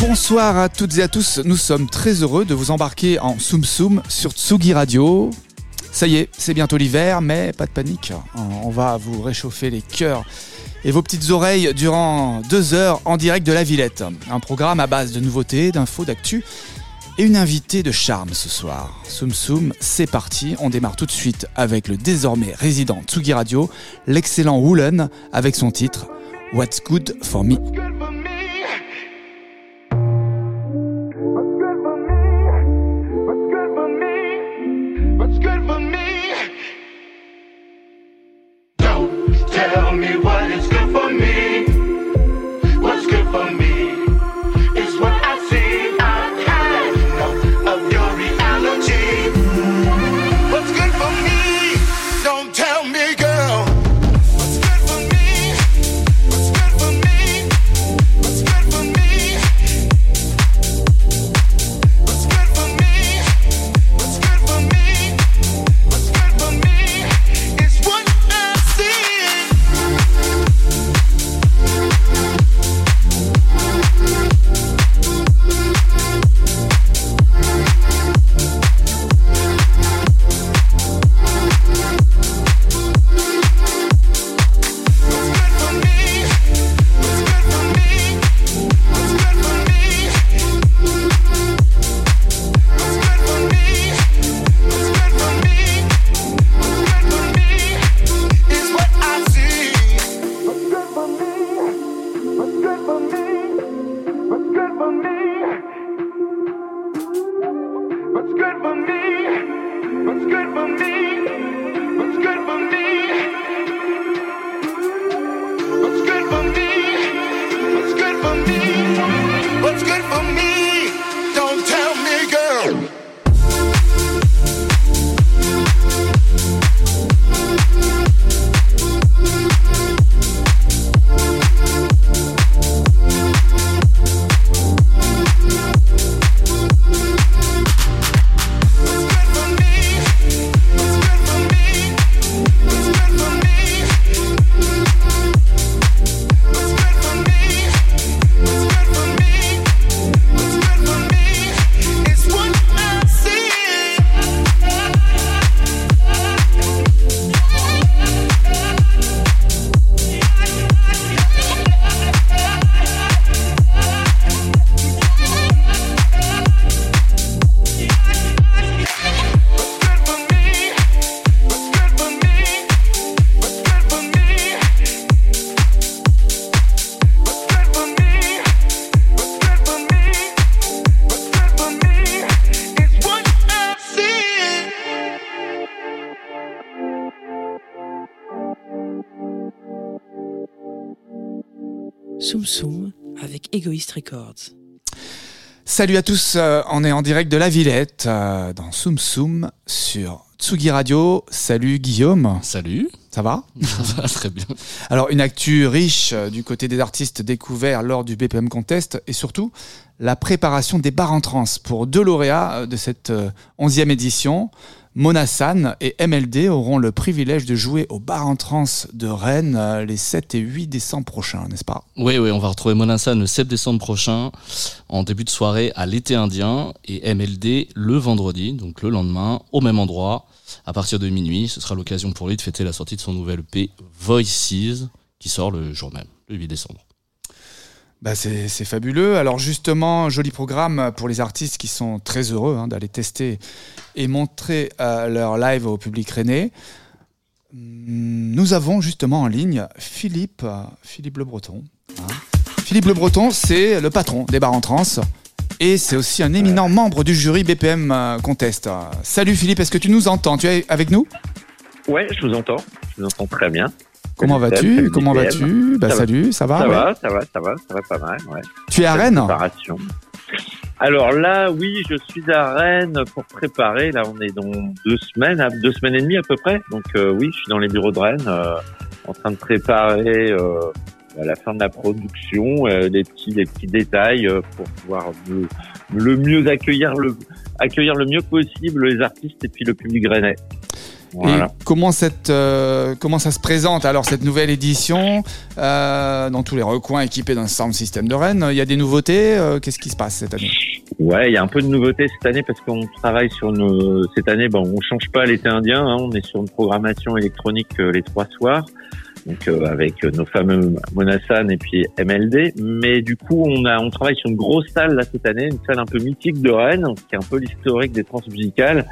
Bonsoir à toutes et à tous, nous sommes très heureux de vous embarquer en Soum Soum sur Tsugi Radio. Ça y est, c'est bientôt l'hiver, mais pas de panique, on va vous réchauffer les cœurs et vos petites oreilles durant deux heures en direct de la Villette. Un programme à base de nouveautés, d'infos, d'actu et une invitée de charme ce soir. Soum Soum, c'est parti, on démarre tout de suite avec le désormais résident Tsugi Radio, l'excellent Woolen, avec son titre What's Good for Me. Salut à tous, euh, on est en direct de la Villette euh, dans Soum Soum sur Tsugi Radio. Salut Guillaume. Salut. Ça va? Ça va très bien. Alors une actu riche euh, du côté des artistes découverts lors du BPM Contest et surtout la préparation des bars en trans pour deux lauréats de cette onzième édition. Monassan et MLD auront le privilège de jouer au bar en trans de Rennes euh, les 7 et 8 décembre prochains, n'est-ce pas? Oui, oui, on va retrouver Monassan le 7 décembre prochain en début de soirée à l'été indien et MLD le vendredi, donc le lendemain, au même endroit, à partir de minuit. Ce sera l'occasion pour lui de fêter la sortie de son nouvel EP Voices qui sort le jour même, le 8 décembre. Bah c'est fabuleux. Alors justement, joli programme pour les artistes qui sont très heureux hein, d'aller tester et montrer euh, leur live au public rennais. Hum, nous avons justement en ligne Philippe, Philippe Le Breton. Hein. Philippe Le Breton, c'est le patron des bars en trans et c'est aussi un éminent membre du jury BPM euh, Contest. Salut Philippe, est-ce que tu nous entends? Tu es avec nous? Ouais, je vous entends. Je vous entends très bien. Comment vas-tu Comment vas-tu Bah salut, ça va Ça va, ça va, ça va, ça va pas mal. Ouais. Tu es à Rennes Alors là, oui, je suis à Rennes pour préparer. Là, on est dans deux semaines, deux semaines et demie à peu près. Donc euh, oui, je suis dans les bureaux de Rennes, euh, en train de préparer euh, à la fin de la production, des petits, des petits détails pour pouvoir le, le mieux accueillir le, accueillir le mieux possible les artistes et puis le public rennais. Et comment, cette, euh, comment ça se présente alors cette nouvelle édition euh, dans tous les recoins équipés d'un sound system de Rennes? Il y a des nouveautés euh, Qu'est-ce qui se passe cette année? Ouais, il y a un peu de nouveautés cette année parce qu'on travaille sur nos... cette année. Bon, on change pas l'été indien, hein, on est sur une programmation électronique les trois soirs donc euh, avec nos fameux Monassan et puis MLD. Mais du coup, on a on travaille sur une grosse salle là cette année, une salle un peu mythique de Rennes, qui est un peu l'historique des transmusicales.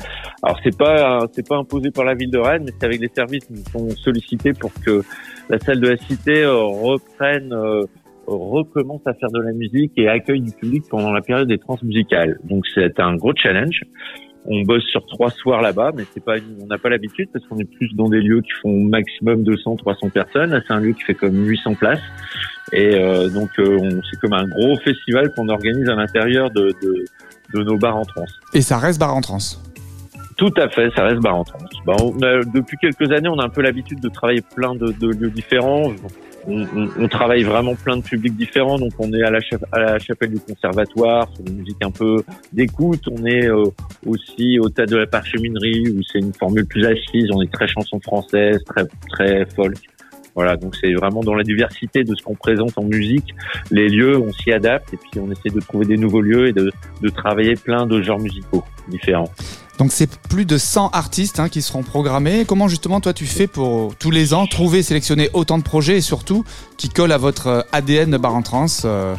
Alors c'est pas c'est pas imposé par la ville de Rennes, mais c'est avec les services qui sont sollicités pour que la salle de la Cité euh, reprenne euh, recommence à faire de la musique et accueille du public pendant la période des transmusicales. Donc c'est un gros challenge. On bosse sur trois soirs là-bas, mais c'est pas, on n'a pas l'habitude parce qu'on est plus dans des lieux qui font maximum 200, 300 personnes. c'est un lieu qui fait comme 800 places. Et euh, donc, euh, c'est comme un gros festival qu'on organise à l'intérieur de, de, de, nos bars en trans. Et ça reste bar en trans tout à fait, ça reste bar en trans. Bon, depuis quelques années, on a un peu l'habitude de travailler plein de, de lieux différents on, travaille vraiment plein de publics différents. Donc on est à la, chapelle du conservatoire sur des musiques un peu d'écoute. On est euh, aussi au tas de la parcheminerie où c'est une formule plus assise. On est très chanson française, très très folk. Voilà, donc c'est vraiment dans la diversité de ce qu'on présente en musique. Les lieux, on s'y adapte et puis on essaie de trouver des nouveaux lieux et de, de travailler plein de genres musicaux différents. Donc c'est plus de 100 artistes hein, qui seront programmés. Comment justement toi tu fais pour tous les ans trouver, sélectionner autant de projets et surtout qui collent à votre euh, ADN de Bar en Trans euh,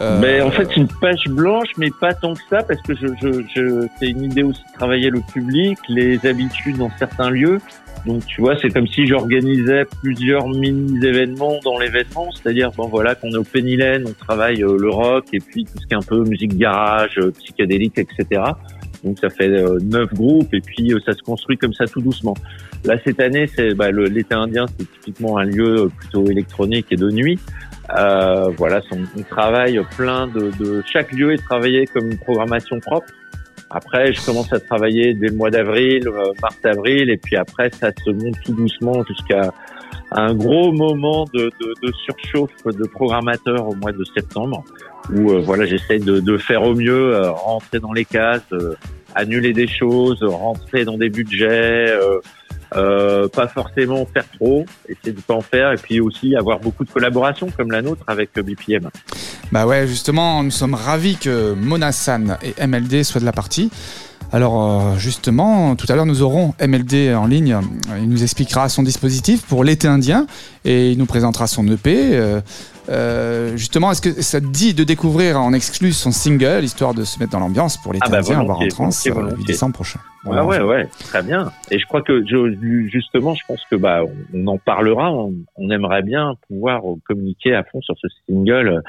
euh, mais en fait, c'est une page blanche, mais pas tant que ça, parce que je, je, je c'est une idée aussi de travailler le public, les habitudes dans certains lieux. Donc tu vois, c'est comme si j'organisais plusieurs mini-événements dans l'événement, c'est-à-dire bon voilà qu'on est au Pénilène, on travaille le rock et puis tout ce qui est un peu musique garage, psychédélique, etc. Donc ça fait euh, neuf groupes et puis euh, ça se construit comme ça tout doucement. Là cette année, c'est bah, l'été indien, c'est typiquement un lieu plutôt électronique et de nuit. Euh, voilà, on, travaille plein de, de, chaque lieu est travaillé comme une programmation propre. Après, je commence à travailler dès le mois d'avril, euh, mars-avril, et puis après, ça se monte tout doucement jusqu'à un gros moment de, de, de, surchauffe de programmateurs au mois de septembre où euh, voilà j'essaie de, de, faire au mieux, euh, rentrer dans les cases, euh, annuler des choses, rentrer dans des budgets, pas forcément faire trop, essayer de pas en faire et puis aussi avoir beaucoup de collaborations comme la nôtre avec BPM. Bah ouais justement nous sommes ravis que Monassan et MLD soient de la partie. Alors justement, tout à l'heure nous aurons MLD en ligne. Il nous expliquera son dispositif pour l'été indien et il nous présentera son EP. Euh, justement, est-ce que ça te dit de découvrir en exclu son single, histoire de se mettre dans l'ambiance pour les ah bah voir en trans le 8 décembre prochain Ouais, ouais, ouais, très bien. Et je crois que justement, je pense que bah on en parlera. On, aimerait bien pouvoir communiquer à fond sur ce single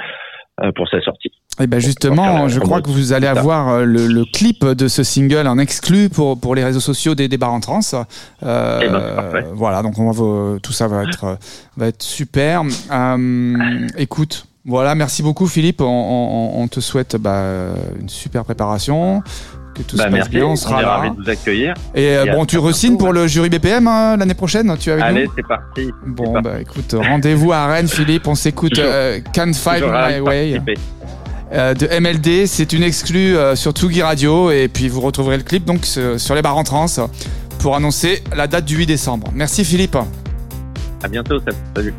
euh, pour sa sortie. Et eh ben justement, je crois que vous allez avoir euh, le, le, clip de ce single en exclu pour pour les réseaux sociaux des débats en trans. Euh, eh ben, voilà, donc on va tout ça va être va être super. Euh, écoute, voilà, merci beaucoup Philippe. On, on, on te souhaite bah, une super préparation que tout bah, se passe bien, on sera là. Ravi de vous accueillir. Et, euh, bon, tu resignes pour le jury BPM hein, l'année prochaine Tu es avec Allez, c'est parti. Bon, bah écoute, rendez-vous à Rennes, Philippe. On s'écoute euh, Can't Fight My Way. Euh, de MLD, c'est une exclue euh, sur Tsugi Radio et puis vous retrouverez le clip donc sur les bars en trans pour annoncer la date du 8 décembre. Merci Philippe. À bientôt, salut.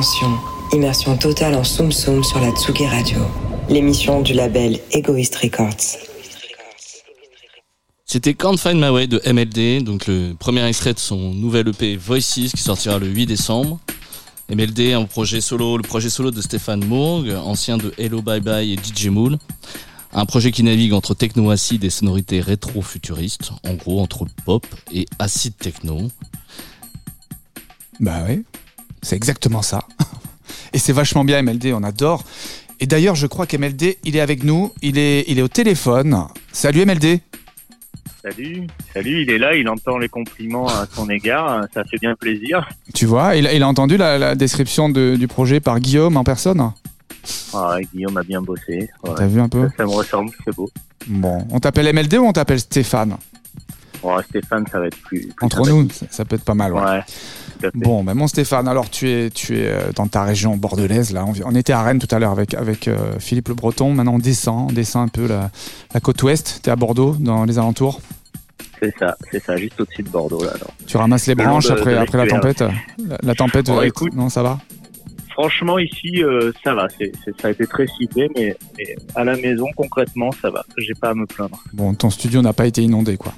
Attention, immersion totale en Soum Soum sur la Tsugi Radio, l'émission du label Egoist Records. C'était Can't Find My Way de MLD, donc le premier extrait de son nouvel EP Voices qui sortira le 8 décembre. MLD, un projet solo, le projet solo de Stéphane Mourg, ancien de Hello Bye Bye et DJ Mool. Un projet qui navigue entre techno acide et sonorités rétro-futuristes, en gros entre pop et acide techno. Bah oui, c'est exactement ça. Et c'est vachement bien MLD, on adore. Et d'ailleurs, je crois qu'MLD, il est avec nous, il est, il est au téléphone. Salut MLD. Salut, salut, il est là, il entend les compliments à son égard, ça fait bien plaisir. Tu vois, il, il a entendu la, la description de- du projet par Guillaume en personne? Ah, Guillaume a bien bossé. ouais. T'as vu un peu? Ça, ça me ressemble, c'est beau. Bon, on t'appelle MLD ou on t'appelle Stéphane? Bon, Stéphane, ça va être plus. plus Entre nous, ça, ça peut être pas mal. ouais. Ouais, tout à fait. Bon, ben mon Stéphane, alors tu es, tu es euh, dans ta région bordelaise, là. On, était à Rennes tout à l'heure avec, avec euh, Philippe Le Breton. Maintenant, on descend, on descend un peu la, la côte ouest. T'es à Bordeaux, dans les alentours? C'est ça, c'est ça, juste au-dessus de Bordeaux, là. alors. Tu ramasses les branches de- après, de après la tempête? La, la tempête, Bon, euh, écoute. non, ça va? Franchement, ici, euh, ça va, ça a été très cité, mais, mais à la maison, concrètement, ça va. J'ai pas à me plaindre. Bon, ton studio n'a pas été inondé, quoi.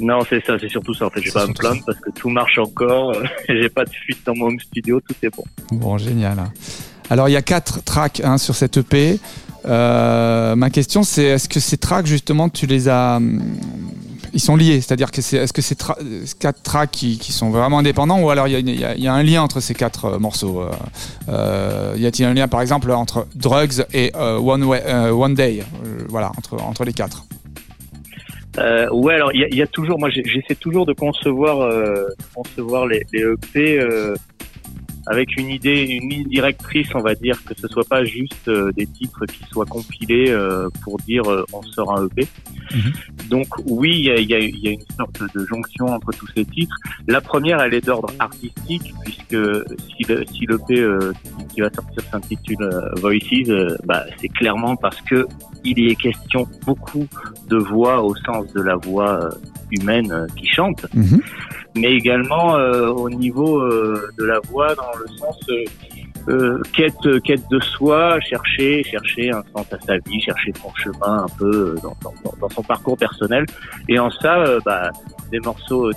Non, c'est ça, c'est surtout ça. En fait, j'ai C'est pas me plaindre parce que tout marche encore. j'ai pas de fuite dans mon home studio, tout est bon. Bon, génial. Alors, il y a quatre tracks hein, sur cette EP. Euh, ma question, c'est est-ce que ces tracks, justement, tu les as. hum, Ils sont liés, c'est-à-dire que c'est est-ce que tra- euh, quatre tracks qui, qui sont vraiment indépendants ou alors il y a, y y un lien entre ces quatre euh, morceaux euh, Y a-t-il un lien, par exemple, entre Drugs et euh, One, Way- One Day Voilà, entre, entre les quatre? Euh, ouais, alors il y y a toujours, moi j'essaie toujours de concevoir, euh, concevoir les, les EP euh, avec une idée, une ligne directrice, on va dire, que ce soit pas juste euh, des titres qui soient compilés euh, pour dire euh, on sort un EP. Donc oui, il y a, y, a, y a une sorte de jonction entre tous ces titres. La première, elle est d'ordre artistique, puisque si le- si l'EP euh, qui- va sortir s'intitule euh, Voices, euh, bah, c'est clairement parce que il y est question beaucoup de voix au sens de la voix humaine qui chante, Mhm. Mais également euh, au niveau euh, de la voix dans le sens euh, quête quête de soi, chercher chercher un sens à sa vie, chercher son chemin un peu dans, son parcours personnel. Et en ça, bah, des morceaux,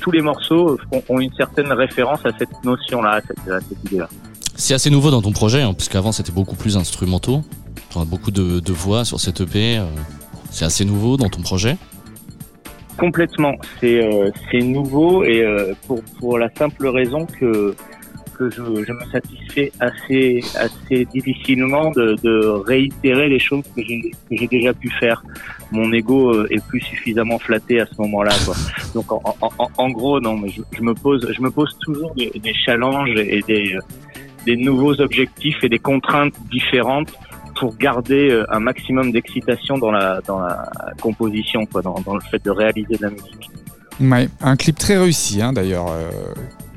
tous les morceaux ont, une certaine référence à cette notion-là, à cette, cette idée-là. C'est assez nouveau dans ton projet, hein, puisqu'avant c'était beaucoup plus instrumentaux. Beaucoup de, voix sur cette EP. c'est assez nouveau dans ton projet. Complètement, c'est euh, nouveau et euh, pour pour la simple raison que que je, je me satisfais assez assez difficilement de, de réitérer les choses que j'ai déjà pu faire. Mon ego euh, est plus suffisamment flatté à ce moment-là. Donc en, en, en- en gros non, mais je, je me pose je me pose toujours des, des challenges et des euh, des nouveaux objectifs et des contraintes différentes pour garder euh, un maximum d'excitation dans la dans la composition, quoi, dans, dans le fait de réaliser de la musique. Ouais, un clip très réussi, hein, d'ailleurs. euh,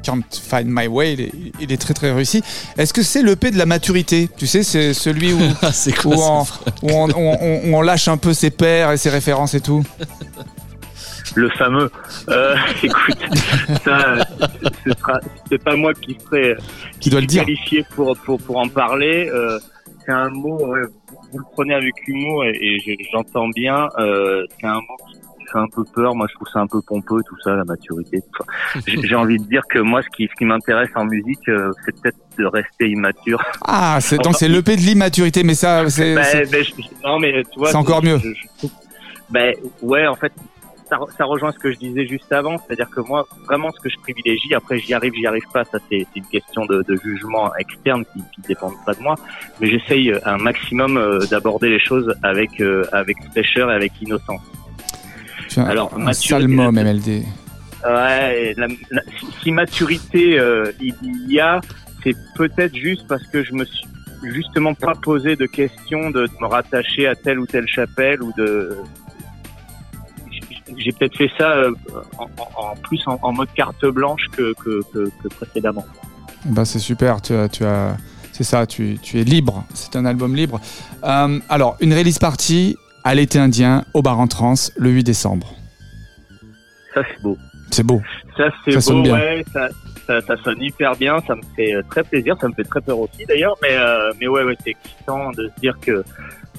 Can't Find My Way, il est, il est très très réussi. Est-ce que c'est l'EP de la maturité? Tu sais, c'est celui où, c'est où, on, où on, on- on- où on lâche un peu ses pairs et ses références et tout? Le fameux, euh, écoute, ça, ce sera, c'est pas moi qui serai Qui doit le dire qualifié pour pour pour en parler. euh, c'est un mot, ouais, vous le prenez avec humour et, et je- j'entends bien. Euh, c'est un mot qui fait un peu peur. Moi, je trouve ça un peu pompeux, tout ça, la maturité. J'ai envie de dire que moi, ce qui ce qui m'intéresse en musique, euh, c'est peut-être de rester immature. Ah, c'est, donc c'est l'EP de l'immaturité, mais ça, c'est. Ben, ben, je- non, mais tu vois. C'est encore mieux. je- je- ben, ouais, en fait, ça, re- ça rejoint ce que je disais juste avant. C'est-à-dire que moi, vraiment, ce que je privilégie, après, j'y arrive, j'y arrive pas. Ça, c'est une question de, de jugement externe qui, qui dépend pas de moi. Mais j'essaye euh, un maximum euh, d'aborder les choses avec, euh, avec fraîcheur et avec innocence. tu as alors, un maturité, sale mot, c'est- MLD. Ouais, la- la- si, maturité euh, il y a, c'est peut-être juste parce que je me suis justement pas posé de question de, de me rattacher à telle ou telle chapelle ou de. J'ai peut-être fait ça euh, en, plus en, en mode carte blanche que, que, que, que précédemment. Bah, c'est super, tu as, tu as, c'est ça, tu, tu es libre. C'est un album libre. Euh, alors, une release party à l'été indien au bar en trance le 8 décembre. Ça c'est beau. C'est beau. Ça, c'est Ça sonne beau, bien. ouais. Ça, ça, ça sonne hyper bien. Ça me fait euh, très plaisir. Ça me fait très peur aussi, d'ailleurs. Mais, euh, mais ouais, ouais, c'est excitant de se dire que,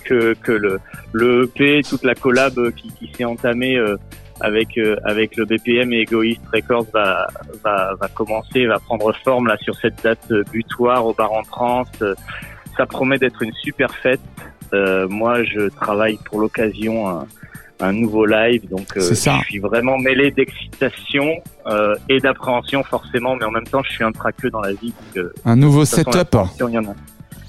que, que le, le EP, toute la collab euh, qui, qui s'est entamée euh, avec, euh, avec le BPM et Egoist Records va, va, va commencer, va prendre forme là sur cette date euh, butoir au bar en trance. Ça promet d'être une super fête. Moi, je travaille pour l'occasion un, un nouveau live, donc euh, ça. je suis vraiment mêlé d'excitation euh, et d'appréhension forcément, mais en même temps, je suis un traqueux dans la vie. Donc, euh, Un nouveau setup.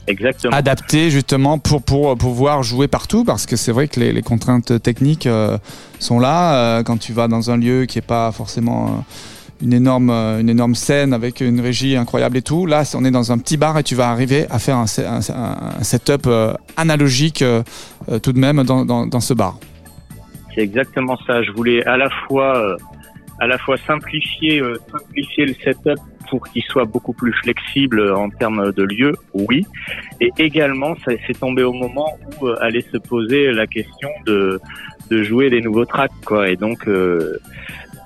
Exactement. adapté justement pour, pour pouvoir jouer partout parce que c'est vrai que les, les contraintes techniques euh, sont là. Euh, quand tu vas dans un lieu qui est pas forcément euh, une énorme, euh, une énorme scène avec une régie incroyable et tout, là on est dans un petit bar et tu vas arriver à faire un, un- un setup euh, analogique euh, euh, tout de même dans, dans, dans ce bar. C'est exactement ça. Je voulais à la fois, euh, à la fois simplifier, euh, simplifier le setup pour qu'il soit beaucoup plus flexible en termes de lieu, oui. Et également, ça c'est tombé au moment où euh, allait se poser la question de de jouer les nouveaux tracks, quoi. Et donc, euh,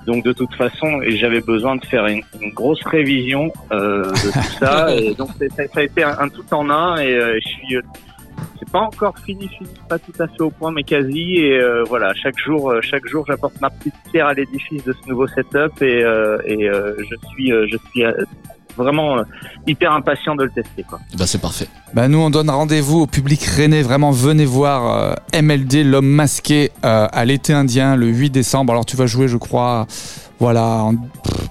donc de toute façon, j'avais besoin de faire une, une grosse révision de tout ça. et donc ça, ça a été un, un tout en un. Et je suis c'est pas encore fini, fini, pas tout à fait au point, mais quasi. Et euh, voilà, chaque jour, euh, chaque jour, j'apporte ma petite pierre à l'édifice de ce nouveau setup et, euh, et euh, je suis, je suis vraiment hyper impatient de le tester. Quoi. Bah c'est parfait. Bah nous on donne rendez-vous au public rennais, vraiment venez voir euh, MLD l'homme masqué euh, à l'été indien le 8 décembre. Alors tu vas jouer je crois voilà en-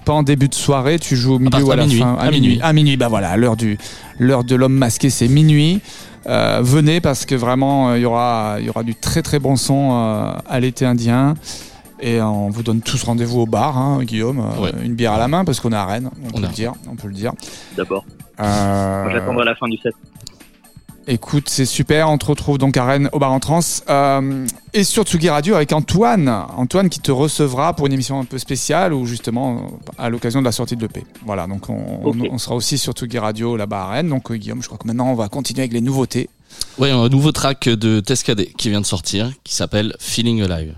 pas en début de soirée, tu joues au milieu ou à à la minuit, fin? À minuit. À minuit bah voilà, à l'heure du l'heure de l'homme masqué c'est minuit. Euh, venez parce que vraiment euh, il y aura il y aura du très très bon son euh, à l'été indien. Et on vous donne tous rendez-vous au bar, hein, Guillaume, euh, Ouais. une bière à la main parce qu'on est à Rennes, on, On peut le dire, on peut le dire. Euh, j'attendrai la fin du set. Écoute, c'est super. On te retrouve donc à Rennes au bar en trans euh, et sur Tsugi Radio avec Antoine. Antoine qui te recevra pour une émission un peu spéciale ou justement à l'occasion de la sortie de l'EP. Voilà, donc on, Ok. on- on sera aussi sur Tsugi Radio là-bas à Rennes. Donc euh, Guillaume, je crois que maintenant on va continuer avec les nouveautés. Ouais, un nouveau track de Tescadé qui vient de sortir qui s'appelle Feeling Alive.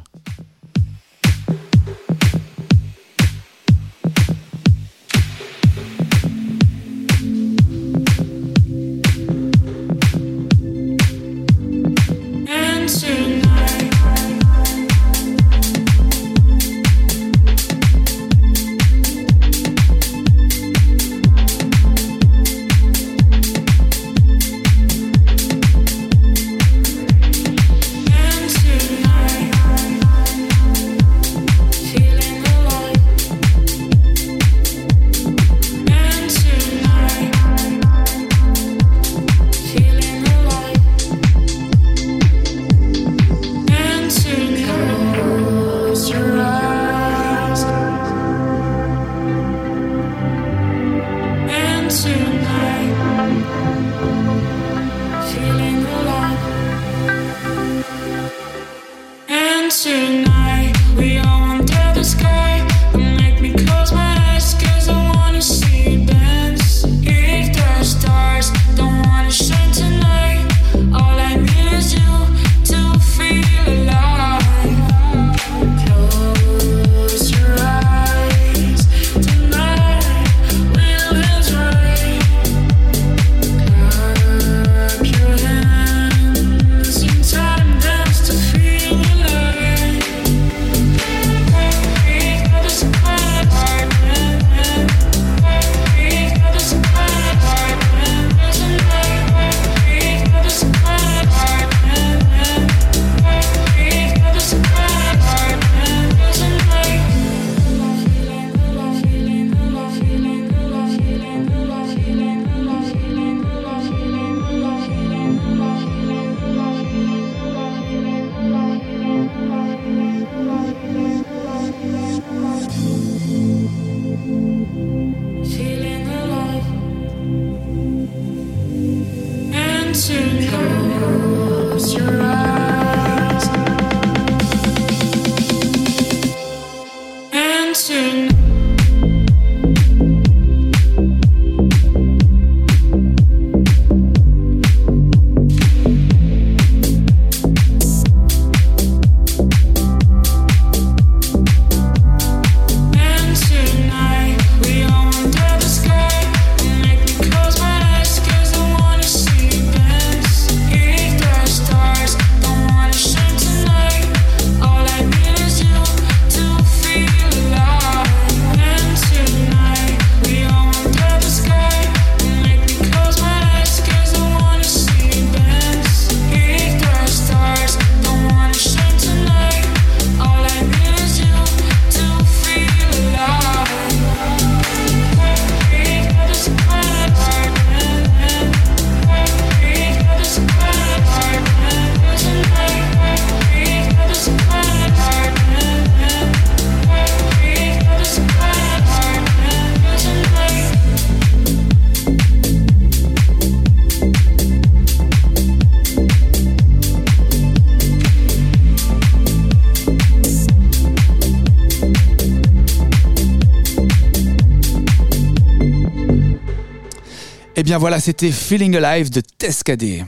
Bien voilà, c'était Feeling Alive de Tescadé.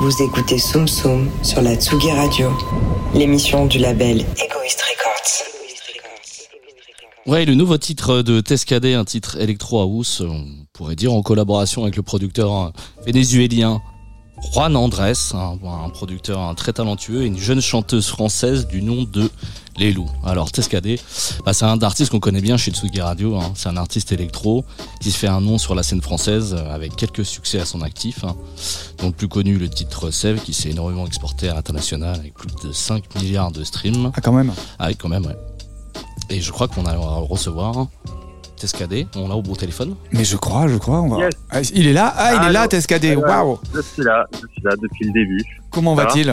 Vous écoutez Soum Soum sur la Tsugi Radio, l'émission du label Egoist Records. Ouais, le nouveau titre de Tescadé, un titre Electro House, on pourrait dire en collaboration avec le producteur euh, vénézuélien Juan Andrés, un, un producteur très talentueux, et une jeune chanteuse française du nom de Lelou. Alors Tescadé, bah, c'est un artiste qu'on connaît bien chez Tsugi Radio, hein. c'est un artiste électro qui se fait un nom sur la scène française euh, avec quelques succès à son actif. hein. Donc le plus connu le titre Sève qui s'est énormément exporté à l'international avec plus de 5 milliards de streams. Ah quand même. Ah oui, quand même, ouais. Et je crois qu'on a on va le recevoir. Tescadé, on l'a au bout téléphone? Mais je crois, je crois. On va... Yes. Ah, il est là? Ah, il est là, Allô. Tescadé. Waouh Je suis là, je suis là depuis le début. Comment va-t-il?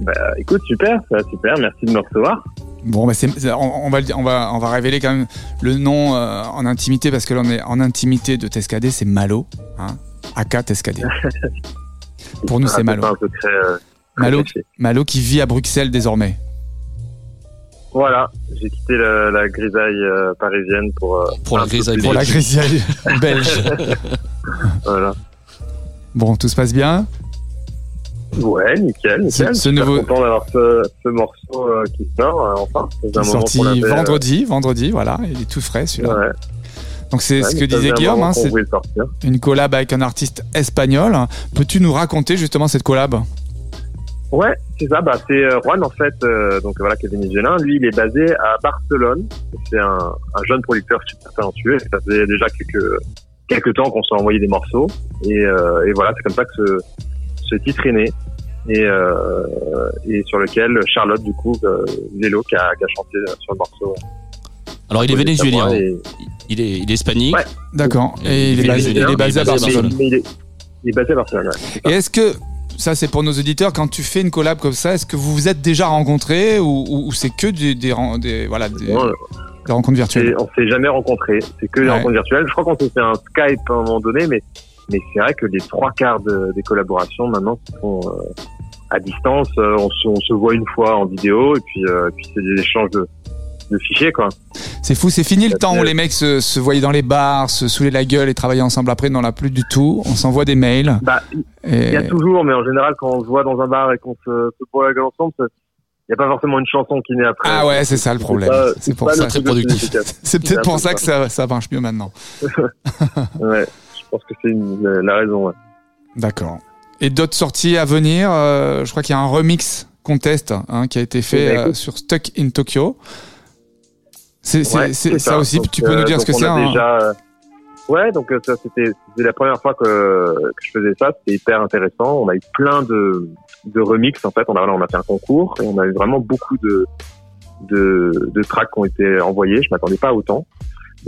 Bah, écoute, super, ça va super, merci de me recevoir. Bon, bah on, on va, on, va, on va révéler quand même le nom euh, en intimité parce que là on est en intimité de Tescadé, c'est Malo. Hein Aka Tescadé. Pour nous, c'est Ah, Malo. secret, euh, Malo. Malo qui vit à Bruxelles désormais. Voilà, j'ai quitté la, la grisaille euh, parisienne pour. euh, Pour la grisaille Pour la belge. grisaille belge. Voilà. Bon, tout se passe bien? Ouais, nickel, nickel. Ce- ce Je suis nouveau- content d'avoir ce, ce morceau euh, qui sort, euh, enfin. C'est un sorti avait, vendredi, vendredi, voilà, il est tout frais celui-là. Ouais, Donc c'est ouais, ce que disait Guillaume, hein, c'est une collab avec un artiste espagnol. Peux-tu nous raconter justement cette collab? Ouais, c'est ça. Bah, c'est euh, Juan en fait, euh, donc voilà, qui est vénézuélien. Lui, il est basé à Barcelone. C'est un, un jeune producteur super talentueux. Ça faisait déjà quelques quelques temps qu'on s'est envoyé des morceaux. Et, euh, et voilà, c'est comme ça que ce, ce titre est né. Et, euh, et sur lequel Charlotte, du coup, euh, Lelo, qui a, qui a chanté sur le morceau. Alors il est vénézuélien, et- il est, il est hispanique. Ouais. D'accord. Et Et il est il est basé, il est basé à il est basé à Barcelone. Il est, il est basé à Barcelone. Ouais. Et est-ce que, ça c'est pour nos auditeurs, quand tu fais une collab comme ça, est-ce que vous vous êtes déjà rencontrés ou, ou- ou c'est que des, des, ren- des- voilà, des, rencontres virtuelles? On s'est jamais rencontrés. C'est que des Ouais. rencontres virtuelles. Je crois qu'on s'est fait un Skype à un moment donné, mais, mais c'est vrai que les trois quarts de- des collaborations maintenant se font euh, à distance. Euh, on, se, on se voit une fois en vidéo et puis, euh, puis c'est des échanges de, de fichiers, quoi. C'est fou, c'est fini le temps où les mecs se, se voyaient dans les bars, se saoulaient la gueule et travaillaient ensemble après. Non, là plus du tout. On s'envoie des mails. Bah, il Et... y a toujours, mais en général, quand on se voit dans un bar et qu'on se, se boit la gueule ensemble, il n'y a pas forcément une chanson qui naît après. Ah ouais, c'est ça le problème. C'est pour ça. Très plus productif. C'est peut-être c'est pour ça que ça, ça marche mieux maintenant. Ouais, pense que c'est la raison. Ouais. D'accord. Et d'autres sorties à venir euh, Je crois qu'il y a un remix contest hein, qui a été fait Eh ben, euh, sur Stuck in Tokyo. C'est Ouais, c'est ça, aussi, Donc, tu peux euh, nous dire ce que c'est a hein déjà... euh, Ouais, donc euh, ça c'était la première fois que, que je faisais ça, c'était hyper intéressant. On a eu plein de de remix en fait. On a voilà, on a fait un concours et on a eu vraiment beaucoup de de, de tracks qui ont été envoyés. Je m'attendais pas à autant.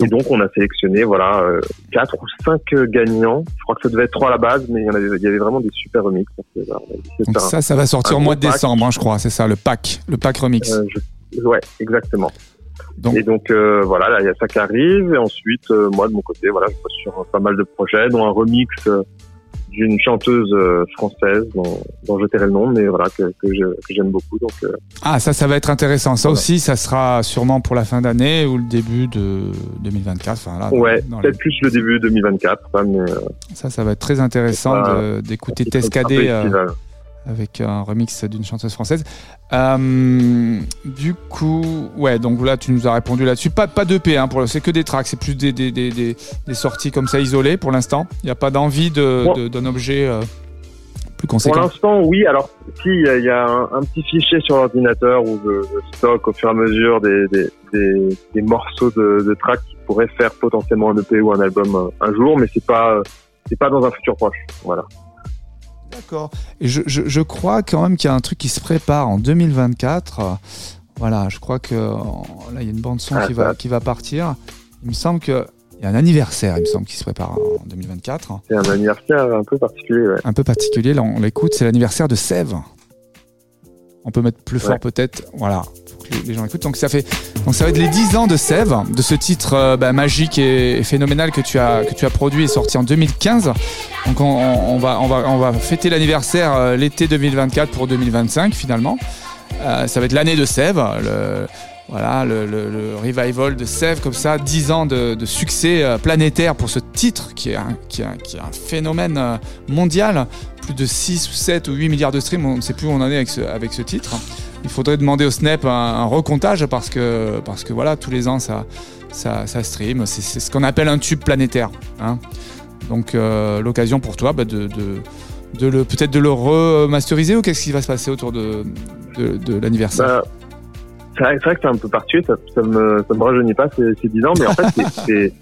Et donc on a sélectionné voilà euh, quatre ou cinq gagnants. Je crois que ça devait être trois à la base, mais il y en avait il y avait vraiment des super remix. Donc, euh, Donc un- ça, ça va sortir au mois de décembre, hein, je crois. C'est ça, le pack, le pack remix. Euh, je- Ouais, exactement. Donc- Et donc euh, voilà, là il y a ça qui arrive et ensuite euh, moi de mon côté voilà, je bosse sur pas mal de projets, dont un remix euh, d'une chanteuse euh, française dont, dont je tairai le nom, mais voilà que, que je- que j'aime beaucoup. Donc euh, Ah, ça, ça va être intéressant. Ça Voilà. aussi, ça sera sûrement pour la fin d'année ou le début de 2024. Enfin, là, ouais, les- peut-être plus le début 2024, ça, mais euh, Ça, ça va être très intéressant d'écouter Tescadé. Avec un remix d'une chanteuse française. Euh, du coup, ouais, donc là, tu nous as répondu là-dessus. Pas, pas d'EP, hein, pour- c'est que des tracks, c'est plus des, des, des, des, des sorties comme ça isolées pour l'instant. Il n'y a pas d'envie de- Bon. de- d'un objet euh, plus Pour conséquent. l'instant, oui. Alors, si il y a, il y a un, un petit fichier sur l'ordinateur où je, je stocke au fur et à mesure des, morceaux de, de tracks qui pourraient faire potentiellement un EP ou un album un, un jour, mais c'est pas c'est pas dans un futur proche. Voilà. D'accord. Et je, je, je crois quand même qu'il y a un truc qui se prépare en 2024. Euh, Voilà, je crois que là, il y a une bande son Ah, qui, va, ça. qui va partir. Il me semble qu'il y a un anniversaire, il me semble, qui se prépare en 2024. C'est un anniversaire un peu particulier. Ouais. Un peu particulier, là, on l'écoute, c'est l'anniversaire de Sève. On peut mettre plus fort peut-être, voilà, les- gens écoutent. Donc ça fait, donc ça va être les 10 ans de Sève, de ce titre euh, bah, magique et, phénoménal que tu as que tu as produit et sorti en 2015. Donc on, va on va on va fêter l'anniversaire euh, l'été 2024 pour 2025 finalement. Euh, ça va être l'année de Sève, le, Voilà, le, revival de Sèvres, comme ça, 10 ans de, succès planétaire pour ce titre qui est un, qui est qui est un phénomène mondial. Plus de 6 ou 7 ou 8 milliards de streams, on ne sait plus où on en est avec ce, avec ce titre. Il faudrait demander au Snap un, recomptage parce que, parce que voilà, tous les ans ça, ça, stream. C'est ce qu'on appelle un tube planétaire. hein. Donc euh, l'occasion pour toi bah, de, de, le peut-être de le remasteriser ou qu'est-ce qui va se passer autour de, l'anniversaire? Bah, c'est vrai, que c'est un peu particulier, ça, ça me, ça me rajeunit pas ces, ces 10 ans, mais en fait,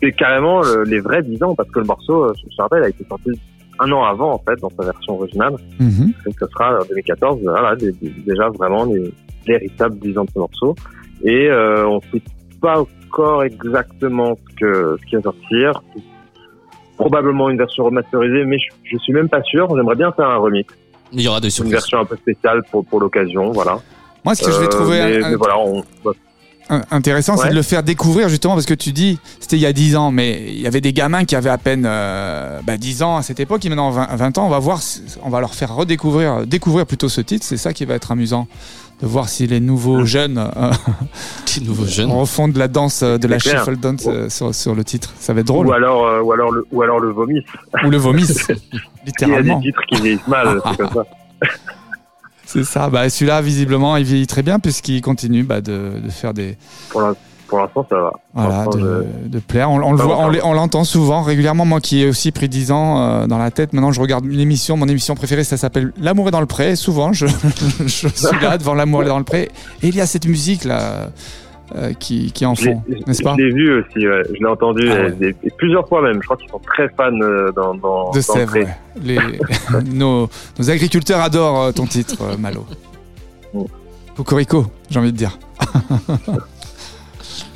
c'est- carrément le- les vrais 10 ans, parce que le morceau, euh, je me rappelle, a été sorti un an avant, en fait, dans sa version originale. Mhm. Donc, ce sera en 2014, voilà, des- des- déjà vraiment les véritables 10 ans de ce morceau. Et euh, on sait pas encore exactement ce, que, ce qui va sortir. Probablement une version remasterisée, mais je, je suis même pas sûr. J'aimerais bien faire un remix, Il y aura des une surprises. version un peu spéciale pour, pour l'occasion, voilà. Moi, ce que je vais Euh, trouver mais, un- mais voilà, on, intéressant, c'est de le faire découvrir justement parce que tu dis, c'était il y a 10 ans, mais il y avait des gamins qui avaient à peine euh, bah, 10 ans à cette époque, et maintenant 20, 20 ans, on va voir, on va leur faire redécouvrir, découvrir plutôt ce titre. C'est ça qui va être amusant, de voir si les nouveaux jeunes euh, Les nouveaux jeunes. refont de la danse, euh, de la clair. shuffle dance euh, sur, sur le titre. Ça va être drôle. ou alors, euh, ou alors le, ou alors le vomi. Ou le vomisse, Il y a littéralement. des titres qui vieillissent mal, c'est comme ça. C'est ça. Bah, celui-là, visiblement, il vieillit très bien puisqu'il continue bah, de, de faire des, Pour l'in- pour l'instant, ça va. voilà, de, plaire. On, on le voit, on l'entend souvent, régulièrement. Moi, qui ai aussi pris 10 ans euh, dans la tête, maintenant, je regarde une émission. Mon émission préférée, ça s'appelle L'amour est dans le pré. Souvent, je, je suis là devant L'amour est dans le pré, et il y a cette musique là euh, qui, qui en font, n'est-ce pas Je l'ai vu aussi, ouais. je l'ai entendu Ah et- ouais. et, et plusieurs fois même. Je crois qu'ils sont très fans euh, dans, dans, De Sèvres. ouais. Les, nos, nos agriculteurs adorent euh, ton titre, euh, Malo. Cocorico, j'ai envie de dire.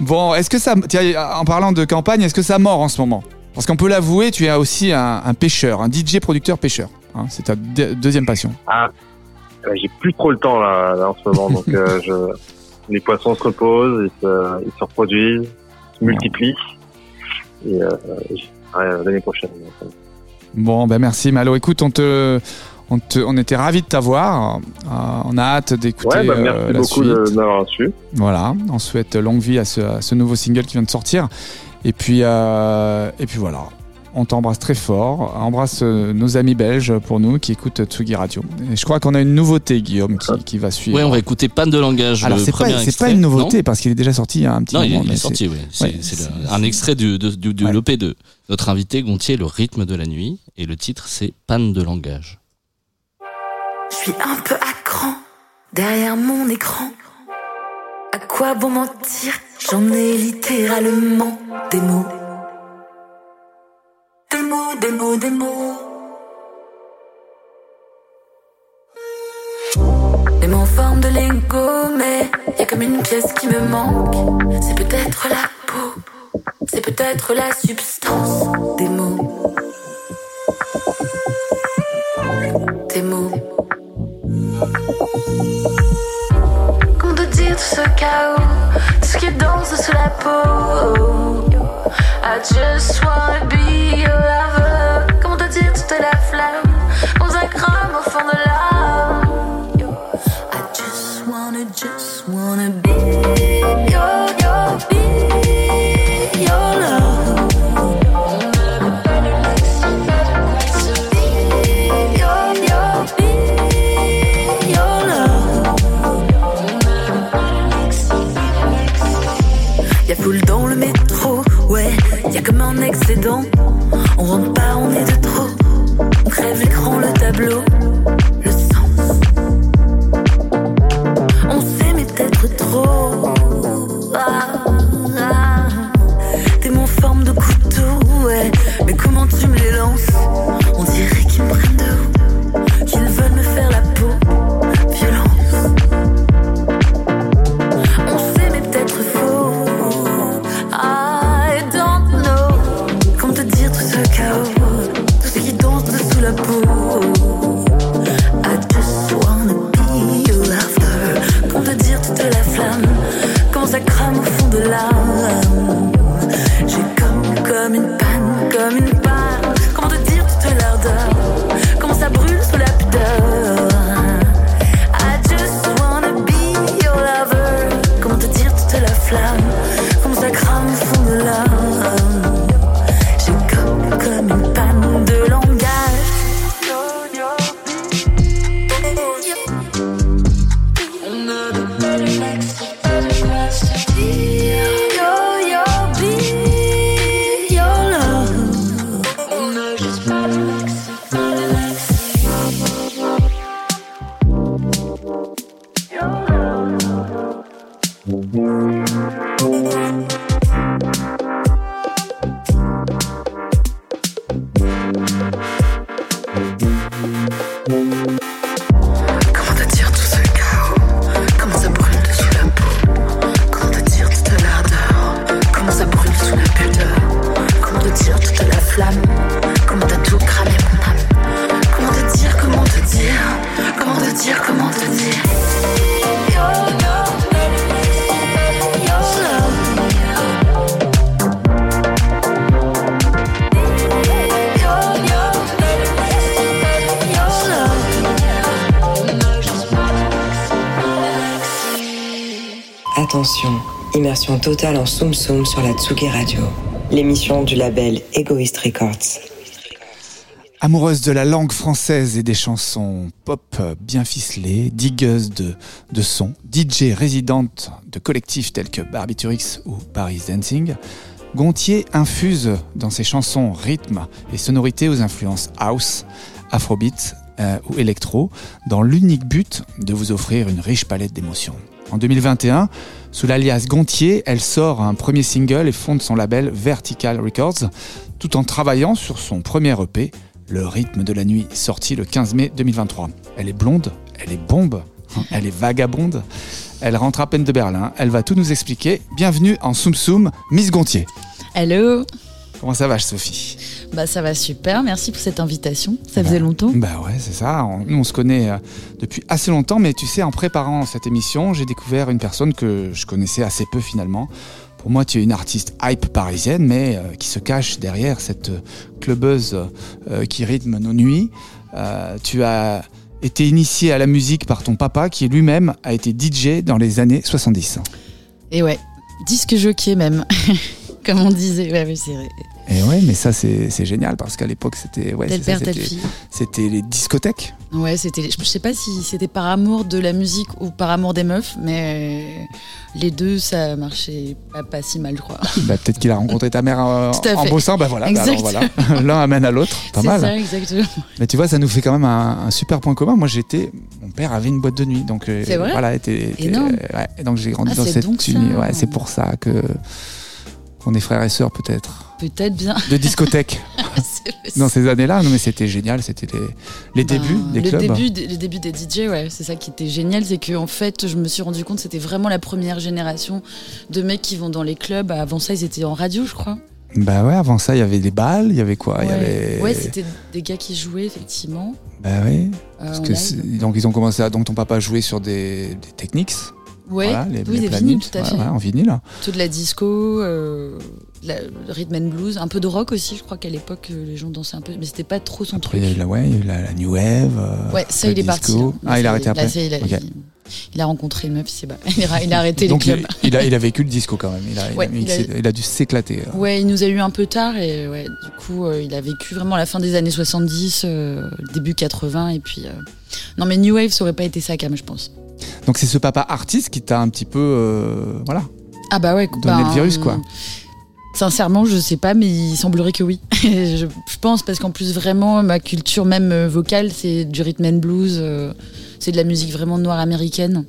bon, est-ce que ça, tiens, en parlant de campagne, est-ce que ça mord en ce moment? Parce qu'on peut l'avouer, tu es aussi un, un pêcheur, un DJ producteur pêcheur. hein, c'est ta de- deuxième passion. Ah, euh, j'ai plus trop le temps là, là, en ce moment, donc euh, je, les poissons se reposent, ils se, ils se reproduisent, se multiplient. Et euh, j'arrête l'année prochaine. Bon, ben merci Malo. Écoute, on te, on te, on était ravis de t'avoir. Euh, on a hâte d'écouter Ouais, bah, euh, merci la beaucoup suite. de de m'avoir reçu. Voilà, on souhaite longue vie à ce, à ce nouveau single qui vient de sortir. Et puis, euh, et puis voilà, on t'embrasse très fort. Embrasse euh, nos amis belges pour nous qui écoutent Tsugi Radio. Et je crois qu'on a une nouveauté, Guillaume, qui, qui va suivre. Ouais, on va écouter Panne de langage. Alors, c'est pas, une nouveauté Non parce qu'il est déjà sorti il y a un petit Non, il, moment. il mais est c'est- sorti, oui. C'est un extrait du, de, du, du Ouais. l'EP de notre invité Gontier, Le rythme de la nuit. Et le titre, c'est Panne de langage. Je suis un peu à cran derrière mon écran. À quoi bon mentir? J'en ai littéralement des mots. Des mots, des mots, des mots. Des mots en forme de Lego, mais y a comme une pièce qui me manque. C'est peut-être la peau, c'est peut-être la substance des mots. Des mots. Comment te dire tout ce chaos, tout ce qui danse sous la peau. I just wanna be your lover. Comment te dire toute la flamme, dans un crâne au fond de l'âme. I just wanna, just wanna be totale en Soum Soum sur la Tsugi Radio. L'émission du label Egoist Records. Amoureuse de la langue française et des chansons pop bien ficelées, digueuse de, de son, DJ résidente de collectifs tels que Barbiturix ou Paris Dancing, Gontier infuse dans ses chansons rythme et sonorités aux influences house, afrobeat euh, ou électro, dans l'unique but de vous offrir une riche palette d'émotions. En 2021, sous l'alias Gontier, elle sort un premier single et fonde son label Vertical Records, tout en travaillant sur son premier EP, Le rythme de la nuit, sorti le 15 mai 2023. Elle est blonde, elle est bombe, elle est vagabonde, elle rentre à peine de Berlin, elle va tout nous expliquer. Bienvenue en Soum Soum, Miss Gontier. Hello Comment ça va, Sophie? Bah ça va super, merci pour cette invitation. Ça faisait longtemps. Bah ouais, c'est ça. On- Nous, on se connaît euh, depuis assez longtemps, mais tu sais, en préparant cette émission, j'ai découvert une personne que je connaissais assez peu finalement. Pour moi, tu es une artiste hype parisienne, mais euh, qui se cache derrière cette euh, clubeuse euh, qui rythme nos nuits. Euh, tu as été initié à la musique par ton papa, qui lui-même a été DJ dans les années 70. Et ouais, disque jockey même, comme on disait. Ouais. Et ouais, mais ça, c'est génial parce qu'à l'époque, c'était ouais, c'était- fille. c'était les discothèques. Ouais, c'était. Je sais pas si c'était par amour de la musique ou par amour des meufs, mais les deux, ça marchait pas, pas si mal, je crois. Bah, peut-être qu'il a rencontré ta mère euh, en fait. bossant, bah voilà, bah alors voilà. l'un amène à l'autre, pas C'est mal. ça, exactement. Mais tu vois, ça nous fait quand même un, un super point commun. Moi, j'étais, mon père avait une boîte de nuit, donc euh, C'est vrai voilà, était, était- ouais, et donc j'ai grandi Ah, dans cette donc ça. uni. Ouais, c'est pour ça que on est frères et sœurs peut-être Peut-être bien. de discothèque C'est- dans ces années-là. Non, mais c'était génial. C'était les, les Ben, débuts des le clubs. Début, des- le début des DJ, ouais, c'est ça qui était génial, c'est qu'en fait, je me suis rendu compte que c'était vraiment la première génération de mecs qui vont dans les clubs. Avant ça, ils étaient en radio, je crois. Bah ouais, avant ça, il y avait des balles, il y avait quoi? Y ouais, avait. Ouais, c'était des gars qui jouaient, effectivement. Bah ouais. euh, en que donc ils ont commencé à donc ton papa jouait sur des, des techniques. Ouais, voilà, les, oui, les des vinyles, tout à fait. ouais, en vinyle. Tout de la disco, euh, la, le rhythm and blues, un peu de rock aussi. Je crois qu'à l'époque, euh, les gens dansaient un peu, mais c'était pas trop son Après, truc. il y a eu la, ouais, il y a eu la, la New Wave. euh, Ouais, ça, il est disco. parti. hein. Là, Ah, il a arrêté là, après. ça, il, a, Ok. il- il a rencontré une meuf, il, il, a, il a arrêté les Donc clubs. il, il a, il a vécu le disco quand même. Il a, Ouais, il dû s'éclater. euh. Ouais, il nous a eu un peu tard et ouais, du coup, euh, il a vécu vraiment la fin des années 70, euh, début 80 et puis. Non, mais New Wave, ça aurait pas été ça quand même, je pense. Donc c'est ce papa artiste qui t'a un petit peu, euh, voilà. Ah bah ouais, Donner ben, le virus, quoi. Sincèrement, je sais pas, mais il semblerait que oui. je, pense parce qu'en plus vraiment ma culture même euh, vocale, c'est du rhythm and blues, euh, c'est de la musique vraiment noire américaine.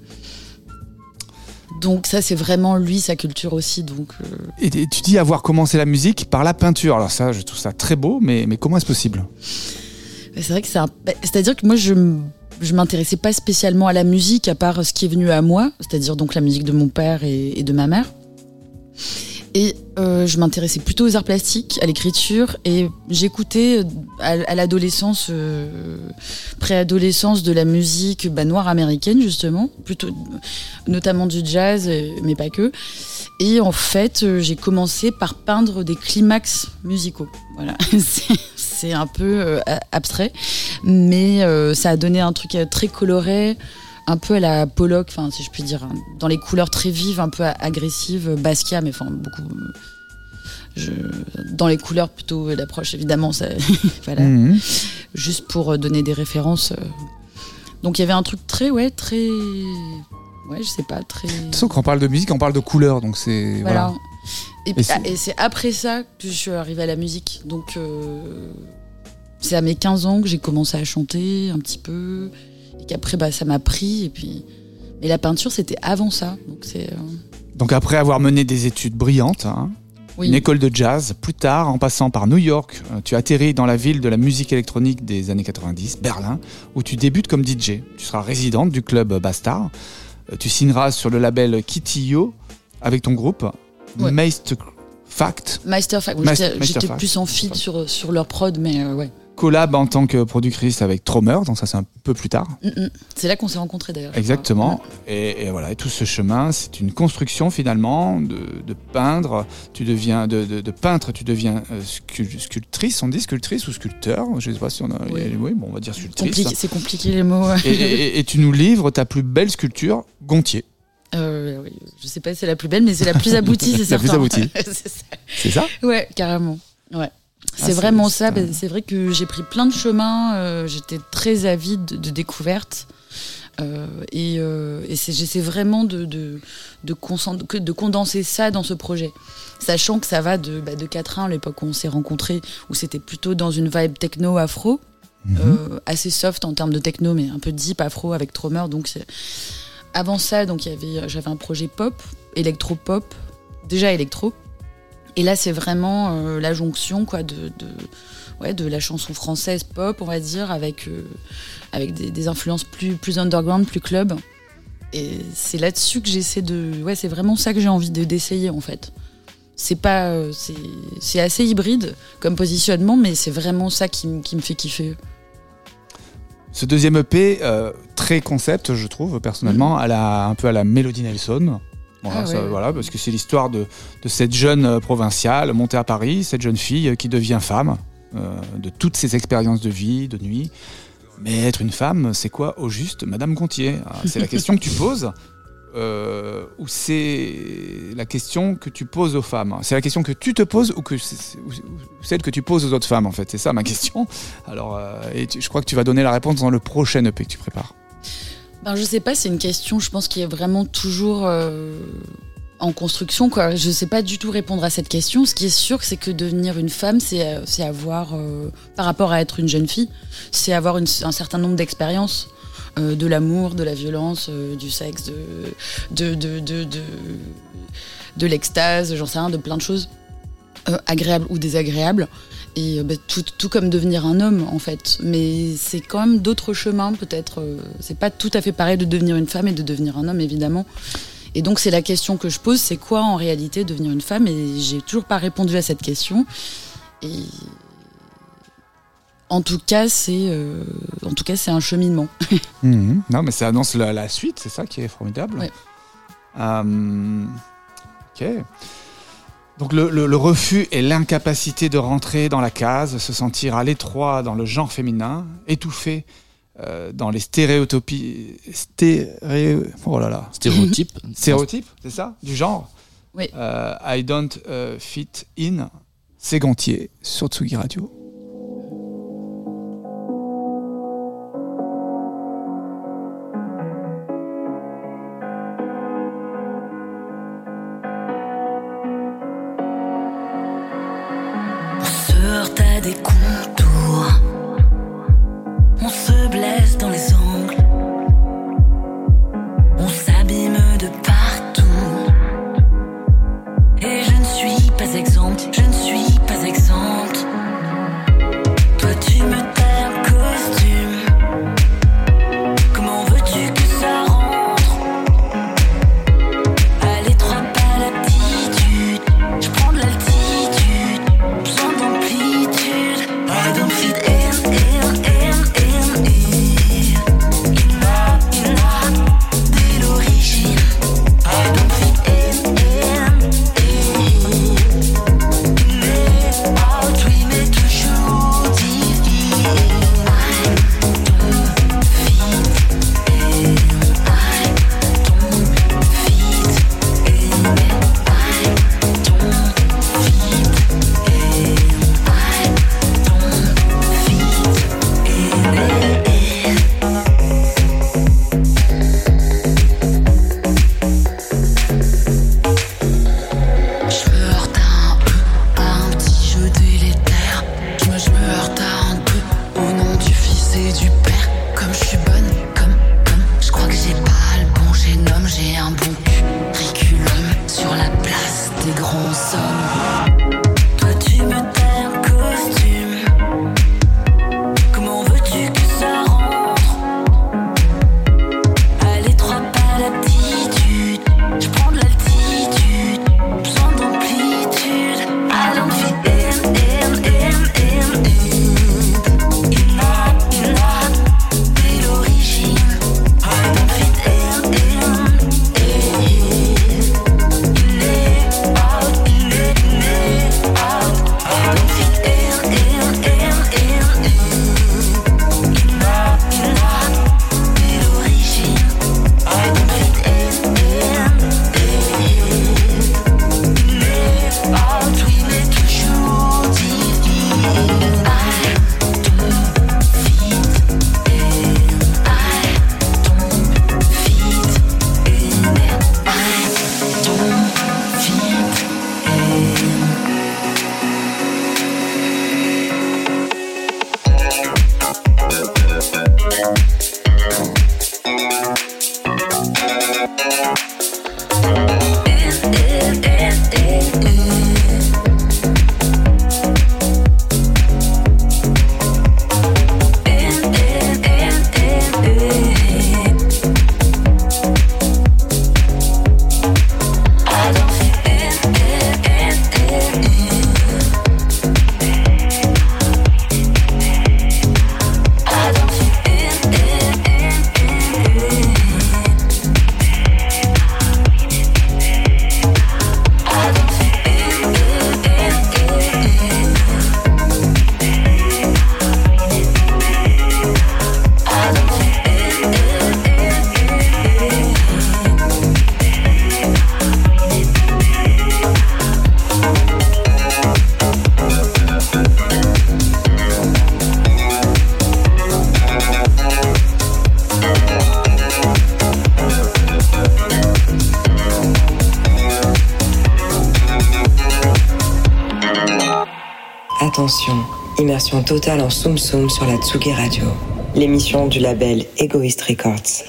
Donc ça, c'est vraiment lui sa culture aussi. Donc euh, Et, et tu dis avoir commencé la musique par la peinture. Alors ça, je trouve ça très beau, mais, mais comment est-ce possible? C'est vrai que c'est un... bah, c'est-à-dire que moi je je m'intéressais pas spécialement à la musique à part ce qui est venu à moi, c'est-à-dire donc la musique de mon père et, de ma mère. Et euh, je m'intéressais plutôt aux arts plastiques, à l'écriture, et j'écoutais euh, à, l'adolescence, euh, préadolescence, de la musique bah, noire américaine justement, plutôt notamment du jazz, euh, mais pas que. Et en fait, j'ai commencé par peindre des climax musicaux. Voilà, C'est- un peu euh, abstrait, mais euh, ça a donné un truc euh, très coloré, un peu à la Pollock, enfin si je puis dire, hein, dans les couleurs très vives, un peu a- agressives, Basquiat, mais enfin beaucoup. Je, dans les couleurs plutôt d'approche évidemment, ça, voilà, Mhm. juste pour donner des références. Donc il y avait un truc très, ouais, très, ouais, je sais pas, très. De toute façon, quand on parle de musique, on parle de couleurs, donc c'est Voilà. voilà. Et, Et puis- c'est- ah, et c'est après ça que je suis arrivée à la musique. Donc, euh, c'est à mes 15 ans que j'ai commencé à chanter un petit peu. Et qu'après, bah, ça m'a pris. Et puis, Mais la peinture, c'était avant ça. Donc c'est. euh, Donc après avoir mené des études brillantes, hein, oui. une école de jazz, plus tard, en passant par New York, euh, tu atterris dans la ville de la musique électronique des années 90, Berlin, où tu débutes comme DJ. Tu seras résidente du club Bastard. Tu signeras sur le label Kitty Yo avec ton groupe Ouais. Meist Fact. Masterfact. Mas- J'étais- plus en feed sur, sur leur prod, mais euh, ouais. Collab en tant que productrice avec Tromer, donc ça c'est un peu plus tard. Mm, mm. C'est là qu'on s'est rencontrés d'ailleurs. Exactement. Et, et voilà, et tout ce chemin, c'est une construction finalement de, de peindre. Tu deviens de, de- de peintre, tu deviens euh, scul- sculptrice. On dit sculptrice ou sculpteur Je sais pas si on a. Oui. Oui, bon, on va dire sculptrice. C'est compliqué les mots. Et, et- et tu nous livres ta plus belle sculpture, Gontier. Euh, je sais pas si c'est la plus belle, mais c'est la plus aboutie, c'est La certain. plus aboutie. C'est ça. C'est ça? Ouais, carrément. Ouais. C'est c'est- vraiment ça. bah, C'est vrai que j'ai pris plein de chemins. euh, J'étais très avide de, de découvertes. Euh, et j'essaie vraiment de, de, condenser ça dans ce projet. Sachant que ça va de, bah, de 4-1, l'époque où on s'est rencontrés, où c'était plutôt dans une vibe techno afro, Mhm. assez soft en termes de techno, mais un peu deep afro avec Tromer. Donc c'est- avant ça, donc avait, j'avais un projet pop, électro-pop, déjà électro. Et là, c'est vraiment euh, la jonction de, la chanson française pop, on va dire, avec, euh, des, influences plus, underground, plus club. Et c'est là-dessus que j'essaie de. Ouais, c'est vraiment ça que j'ai envie de- d'essayer en fait. C'est pas, euh, c'est assez hybride comme positionnement, mais c'est vraiment ça qui me fait kiffer. Ce deuxième EP, euh, très concept, je trouve, personnellement, à la, un peu à la Mélodie Nelson. Voilà, Ah ça- voilà, parce que c'est l'histoire de, de cette jeune euh, provinciale montée à Paris, cette jeune fille euh, qui devient femme, euh, de toutes ses expériences de vie, de nuit. Mais être une femme, c'est quoi au juste, Madame Gontier? Ah, C'est la question que tu poses, euh, ou c'est la question que tu poses aux femmes C'est la question que tu te poses ou, que celle que tu poses aux autres femmes, en fait C'est ça ma question. Alors, euh, je crois que tu vas donner la réponse dans le prochain EP que tu prépares. Ben, je sais pas, c'est une question, je pense, qui est vraiment toujours euh, en construction. Quoi. Je sais pas du tout répondre à cette question. Ce qui est sûr, c'est que devenir une femme, c'est avoir, par rapport à être une jeune fille, c'est avoir un certain nombre d'expériences. Euh, de l'amour, de la violence, euh, du sexe, de, de, de, de, de, l'extase, j'en sais rien, de plein de choses, euh, agréables ou désagréables. Et bah, tout, tout comme devenir un homme, en fait. Mais c'est quand même d'autres chemins, peut-être. c'est pas tout à fait pareil de devenir une femme et de devenir un homme, évidemment. Et donc, c'est la question que je pose c'est quoi en réalité devenir une femme? Et j'ai toujours pas répondu à cette question. Et. En tout cas, c'est euh, en tout cas c'est un cheminement. Non, mais ça annonce la, la suite, c'est ça qui est formidable. Ouais. Euh, ok. Donc le, le- le refus et l'incapacité de rentrer dans la case, se sentir à l'étroit dans le genre féminin, étouffé euh, dans les stéréotopies, stéréo, oh là là, Stéréotype. stéréotypes, c'est ça, du genre. Oui. Euh, I don't fit in. C'est Gontier sur Tsugi Radio. Blesse dans immersion totale en Soum Soum sur la Tsugi Radio, l'émission du label Egoist Records.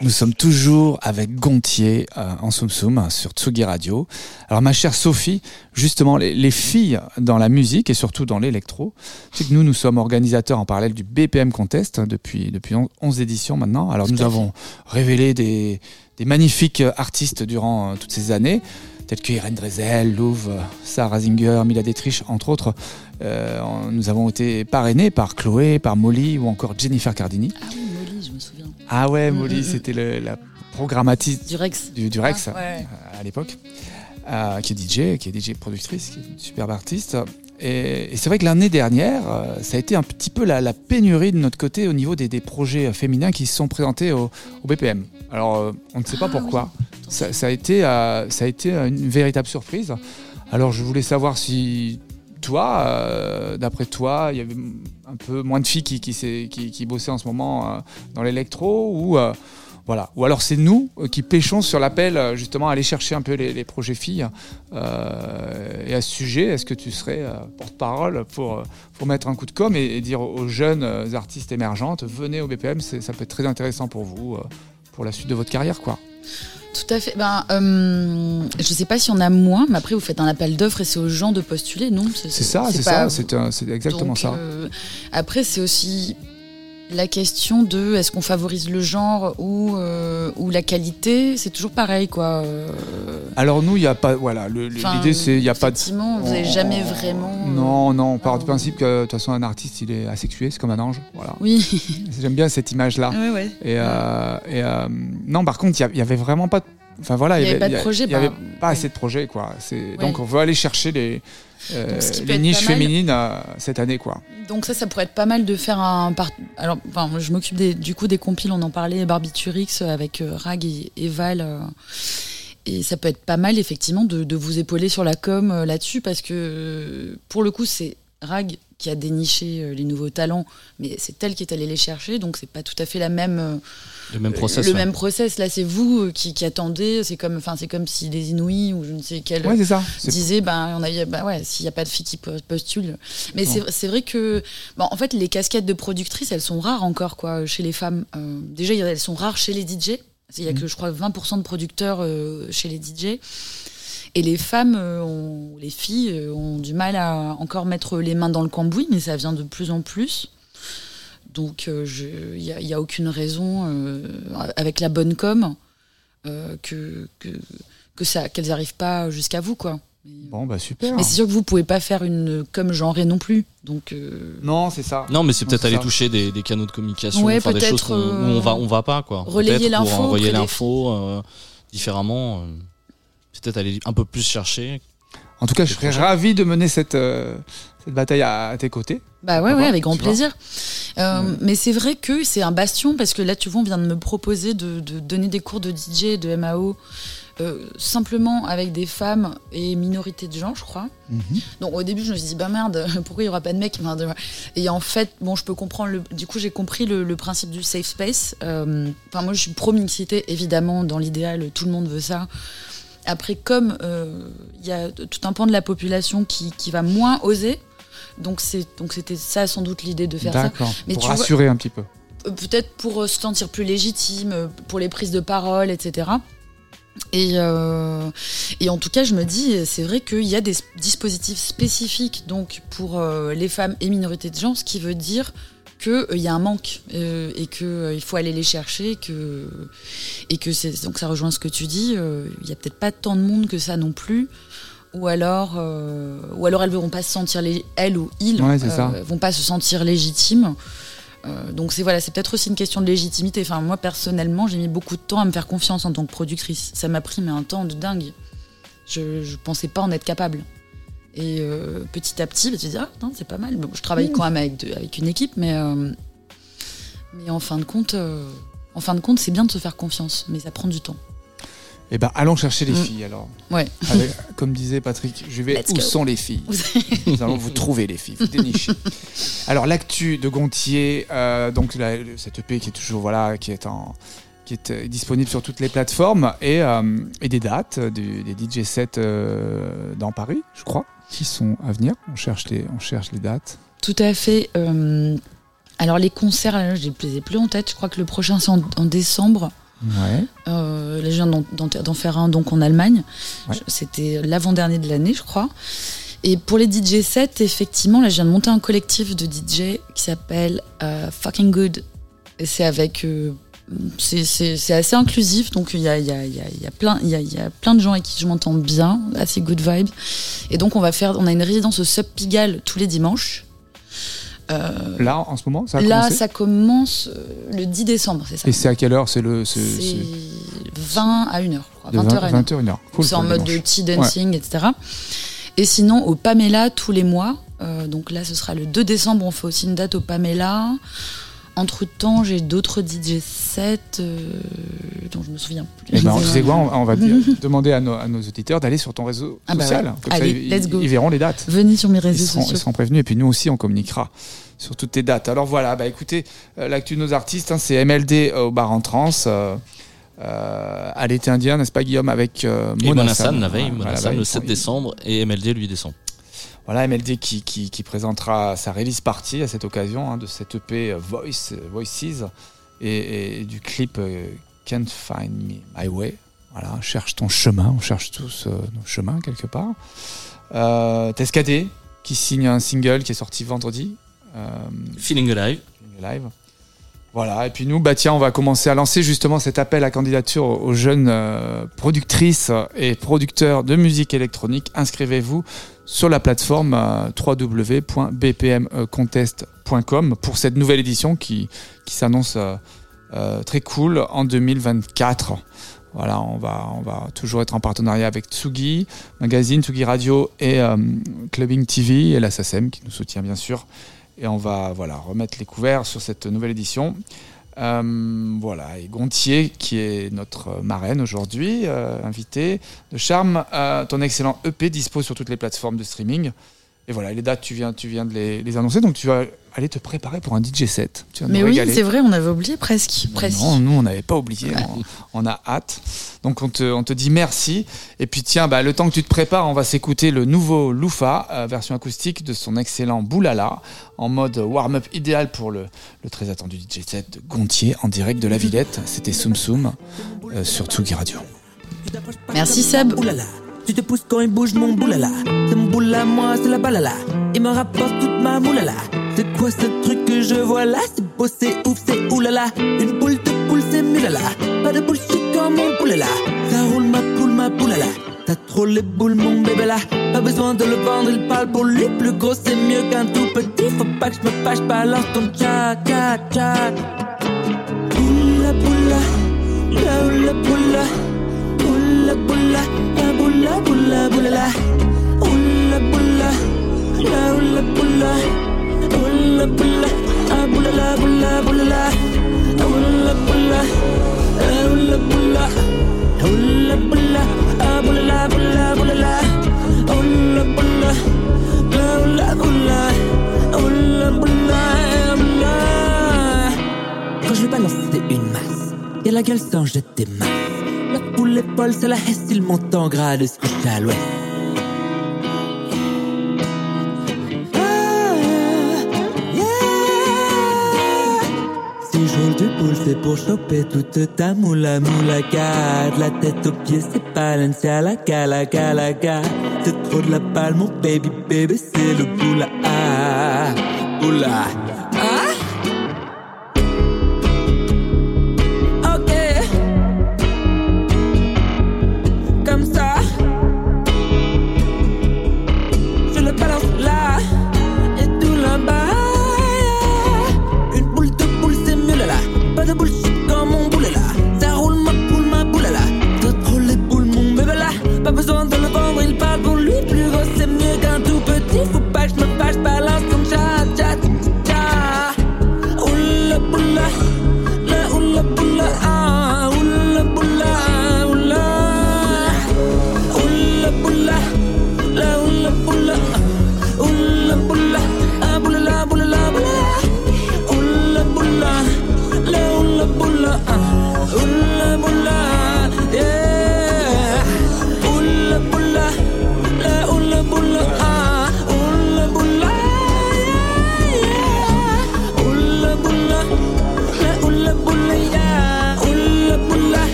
Nous sommes toujours avec Gontier euh, en Soum Soum sur Tsugi Radio. Alors ma chère Sophie, justement les, les filles dans la musique et surtout dans l'électro, c'est que nous nous sommes organisateurs en parallèle du BPM Contest hein, depuis depuis on- 11 éditions maintenant. Alors nous avons révélé des, des magnifiques artistes durant euh, toutes ces années, tels que Irène Drezel, Louvre, euh, Sarah Zinger, Mila Dietrich, entre autres. Euh, nous avons été parrainés par Chloé, par Molly ou encore Jennifer Cardini. Ah oui, Molly, je me souviens. Ah ouais, Mm, Molly, mm, mm. c'était la programmatrice Du Rex. du, du Rex Ah, ouais. euh, à l'époque, euh, qui est DJ, qui est DJ productrice, qui est une superbe artiste. Et, et c'est vrai que l'année dernière, ça a été un petit peu la, la pénurie de notre côté au niveau des, des projets féminins qui se sont présentés au, au BPM. Alors, on ne sait pas Ah pourquoi. Ça, ça a été, ça a été une véritable surprise. Alors, je voulais savoir si toi, euh, d'après toi, il y avait un peu moins de filles qui, qui, bossaient en ce moment euh, dans l'électro ou euh, voilà. Ou alors c'est nous qui pêchons sur l'appel justement à aller chercher un peu les, projets filles. Et à ce sujet, est-ce que tu serais porte-parole pour, mettre un coup de com et, dire aux jeunes artistes émergentes, venez au BPM, ça peut être très intéressant pour vous, pour la suite de votre carrière, quoi. Tout à fait. Ben, euh, je sais pas si on a moins, mais après vous faites un appel d'offres et c'est aux gens de postuler, non? C'est ça, c'est ça, c'est exactement Donc, ça. euh, après, c'est aussi la question de est-ce qu'on favorise le genre ou, euh, ou la qualité. C'est toujours pareil, quoi. euh, Alors nous, il n'y a pas, voilà, enfin, l'idée c'est, il n'y a pas de... Vous n'avez jamais vraiment. euh, Non, non, on part du principe que de toute façon un artiste il est asexué, c'est comme un ange. Voilà. Oui. J'aime bien cette image-là. ouais, ouais. Et, euh, et, non, par contre, il y a- il y, avait vraiment pas. de- Enfin voilà, Il y avait pas de y projet, avait bah, pas assez de projets, quoi. Ouais. donc on veut aller chercher les euh, Donc, les niches féminines euh, cette année, quoi. Donc ça, ça pourrait être pas mal de faire un... Part... Alors, enfin, je m'occupe du coup des compiles, on en parlait, Barbiturix avec euh, Rag et, et Val. euh, et ça peut être pas mal, effectivement, de, de vous épauler sur la com euh, là-dessus, parce que euh, pour le coup, c'est Rag qui a déniché euh, les nouveaux talents, mais c'est elle qui est allée les chercher, donc c'est pas tout à fait la même... euh, Le même process. le ouais. même process. Là, c'est vous euh, qui, qui attendez. C'est comme, enfin, c'est comme si les Inouïs ou je ne sais quel Ouais, c'est ça. C'est- disaient, ben, on a, bah ouais, s'il n'y a pas de filles qui po- postulent. Mais c'est, c'est vrai que, bon, en fait, les casquettes de productrices, elles sont rares encore, quoi, chez les femmes. Euh, déjà, elles sont rares chez les DJ. Il y a que, je crois, 20% de producteurs euh, chez les DJ. Et les femmes, euh, ont- les filles, euh, ont du mal à encore mettre les mains dans le cambouis, mais ça vient de plus en plus. Donc, euh, je- il n'y a, il y a aucune raison, euh, avec la bonne com, euh, que, que, que ça, qu'elles n'arrivent pas jusqu'à vous, quoi. Bon, bah super. Mais c'est sûr que vous pouvez pas faire une com genrée non plus. Donc, euh, Non, c'est ça. Non, mais c'est peut-être aller ça. toucher des, des canaux de communication, Ouais, faire des choses où on va, on va pas, quoi. relayer Peut-être l'info des l'info euh, différemment. euh, peut-être aller un peu plus chercher. En tout cas, je serais ravi de mener cette cette, cette bataille à, à tes côtés. Bah ouais, Pourquoi ouais, avec grand plaisir. Euh, Ouais. Mais c'est vrai que c'est un bastion parce que là, tu vois, on vient de me proposer de, de donner des cours de DJ de MAO euh, simplement avec des femmes et minorités de genre, je crois. Mhm. Donc au début, je me suis dit, bah merde, pourquoi il n'y aura pas de mecs? Et en fait, bon, je peux comprendre. Le... Du coup, j'ai compris le, le principe du safe space. Euh, Enfin, moi, je suis pro-mixité, évidemment, dans l'idéal, tout le monde veut ça. Après, comme euh, il y a tout un pan de la population qui, qui va moins oser, donc c'est donc c'était ça sans doute l'idée de faire ça. D'accord. Mais Pour tu vois- rassurer un petit peu. Euh, Peut-être pour euh, se sentir plus légitime, pour les prises de parole, etc. Et, euh, et en tout cas, je me dis, c'est vrai qu'il y a des dispositifs spécifiques donc pour euh, les femmes et minorités de genre, ce qui veut dire qu'il y a un manque euh, et qu'il faut aller les chercher que, et que c'est donc ça rejoint ce que tu dis. euh, Il y a peut-être pas tant de monde que ça non plus. Ou alors, euh, ou alors elles ne vont pas se sentir, les, elles ou ils, Ouais, vont pas se sentir légitimes. Euh, donc c'est voilà, c'est peut-être aussi une question de légitimité. Enfin moi personnellement, j'ai mis beaucoup de temps à me faire confiance en tant que productrice. Ça m'a pris mais un temps de dingue. Je, je pensais pas en être capable. Et euh, petit à petit, bah, tu te dis ah non c'est pas mal. Bon, je travaille quand même avec, de- avec une équipe, mais euh, mais en fin de compte, euh, en fin de compte, c'est bien de se faire confiance, mais ça prend du temps. Eh ben, allons chercher les Mm. filles alors. Ouais. Avec- comme disait Patrick, je vais Let's où go. sont les filles Nous allons vous trouver les filles, vous dénicher. Alors l'actu de Gontier, donc la- cette EP qui est toujours voilà, qui est en qui est disponible sur toutes les plateformes et, euh, et des dates du- des DJ sets euh, dans Paris, je crois. Qui sont à venir. On cherche les, on cherche les dates. Tout à fait. euh, alors les concerts, là, je les ai plus en tête. Je crois que le prochain c'est en, en décembre. Ouais. Euh, là, je viens d'en- faire un donc en Allemagne. Ouais. C'était l'avant-dernier de l'année, je crois. Et pour les DJ sets, effectivement, là, je viens de monter un collectif de DJ qui s'appelle euh, Fucking Good. Et c'est avec. C'est- assez inclusif, donc il y a, y, a, y, a, y, a plein- y, a, il y a plein de gens avec qui je m'entends bien, assez good vibes. Et donc on va faire, on a une résidence au Sub Pigalle tous les dimanches. Euh, Là, en ce moment, ça a là, commencé ça commence euh, le 10 décembre, c'est ça Et c'est à quelle heure C'est le. C'est c'est- 20 à 1h, je crois. de 20h à 1h. 20 h Cool c'est en mode de tea dancing, etc. Et sinon, au Pamela, tous les mois. euh, donc là, ce sera le 2 décembre, on fait aussi une date au Pamela. Entre temps, j'ai d'autres DJ sets euh, dont je me souviens plus. Eh ben, tu sais quoi, on, on va dire- demander à nos, à nos auditeurs d'aller sur ton réseau Ah bah social. ouais. Comme ça, Allez, ils, let's go. ils verront les dates. Venez sur mes Ils réseaux seront, ils sociaux. seront prévenus et puis nous aussi on communiquera sur toutes tes dates. Alors voilà, bah écoutez, euh, l'actu de nos artistes, hein, c'est MLD au bar en trans, euh, euh, à l'été indien, n'est-ce pas Guillaume, avec euh, Et Mona Monassan San. la veille, Voilà, Monassan la veille, le ils 7 font- décembre et MLD le 8 décembre. Voilà, MLD qui, qui, qui présentera sa release party à cette occasion hein, de cette EP euh, Voice, euh, Voices et, et du clip euh, Can't Find Me My Way. Voilà, cherche ton chemin, on cherche tous euh, nos chemins quelque part. Euh, Tescadé qui signe un single qui est sorti vendredi. Euh, Feeling Alive. Voilà, et puis nous, bah tiens, on va commencer à lancer justement cet appel à candidature aux jeunes euh, productrices et producteurs de musique électronique. Inscrivez-vous sur la plateforme euh, www.bpmcontest.com pour cette nouvelle édition qui, s'annonce euh, très cool en 2024. Voilà, on va, on va toujours être en partenariat avec Tsugi Magazine, Tsugi Radio et Clubbing TV et la SACEM qui nous soutient bien sûr. Et on va voilà, remettre les couverts sur cette nouvelle édition. Euh, voilà, et Gontier, qui est notre marraine aujourd'hui, euh, invité de Charme, euh, ton excellent EP dispo sur toutes les plateformes de streaming. Et voilà, les dates, tu viens, tu viens de les, les annoncer, donc tu vas aller te préparer pour un DJ set. Tu vas Mais oui, c'est vrai, on avait oublié presque. presque. Non, nous, on n'avait pas oublié. On, on a hâte. Donc, on te, on te dit merci. Et puis, tiens, bah, le temps que tu te prépares, on va s'écouter le nouveau Loufa, euh, version acoustique de son excellent Boulala, en mode warm-up idéal pour le, le très attendu DJ set de Gontier en direct de la Villette. C'était Soum Soum euh, sur Tsugi Radio. Merci Seb. Oulala, tu te pousses quand il bouge mon boulala. C'est mon boula, moi, c'est la balala. Il me rapporte toute ma moulala. C'est quoi ce truc que je vois là? C'est beau, c'est ouf, c'est oulala. Une boule de poule, c'est mulala. Pas de bullshit comme mon boulala. Ça roule ma poule, ma boulala. T'as trop les boules, mon bébé là. Pas besoin de le vendre, il parle pour lui. Plus gros, c'est mieux qu'un tout petit. Faut pas que je me fâche, balance ton tcha, tcha, tcha. Boula, boula, la oula, boula. Oula boula, la boula boula boula la. Oula boula, la oula boula. Quand je balance, c'est une masse. Y'a la gueule sans jeter masse. La poule folle, c'est la hesse, il monte en grade, se couche c'est pour choper toute ta moula moula De La tête aux pieds, c'est Balenciaga, la gala, la gala. C'est trop de la balle, mon baby, baby, c'est le boula. Boula.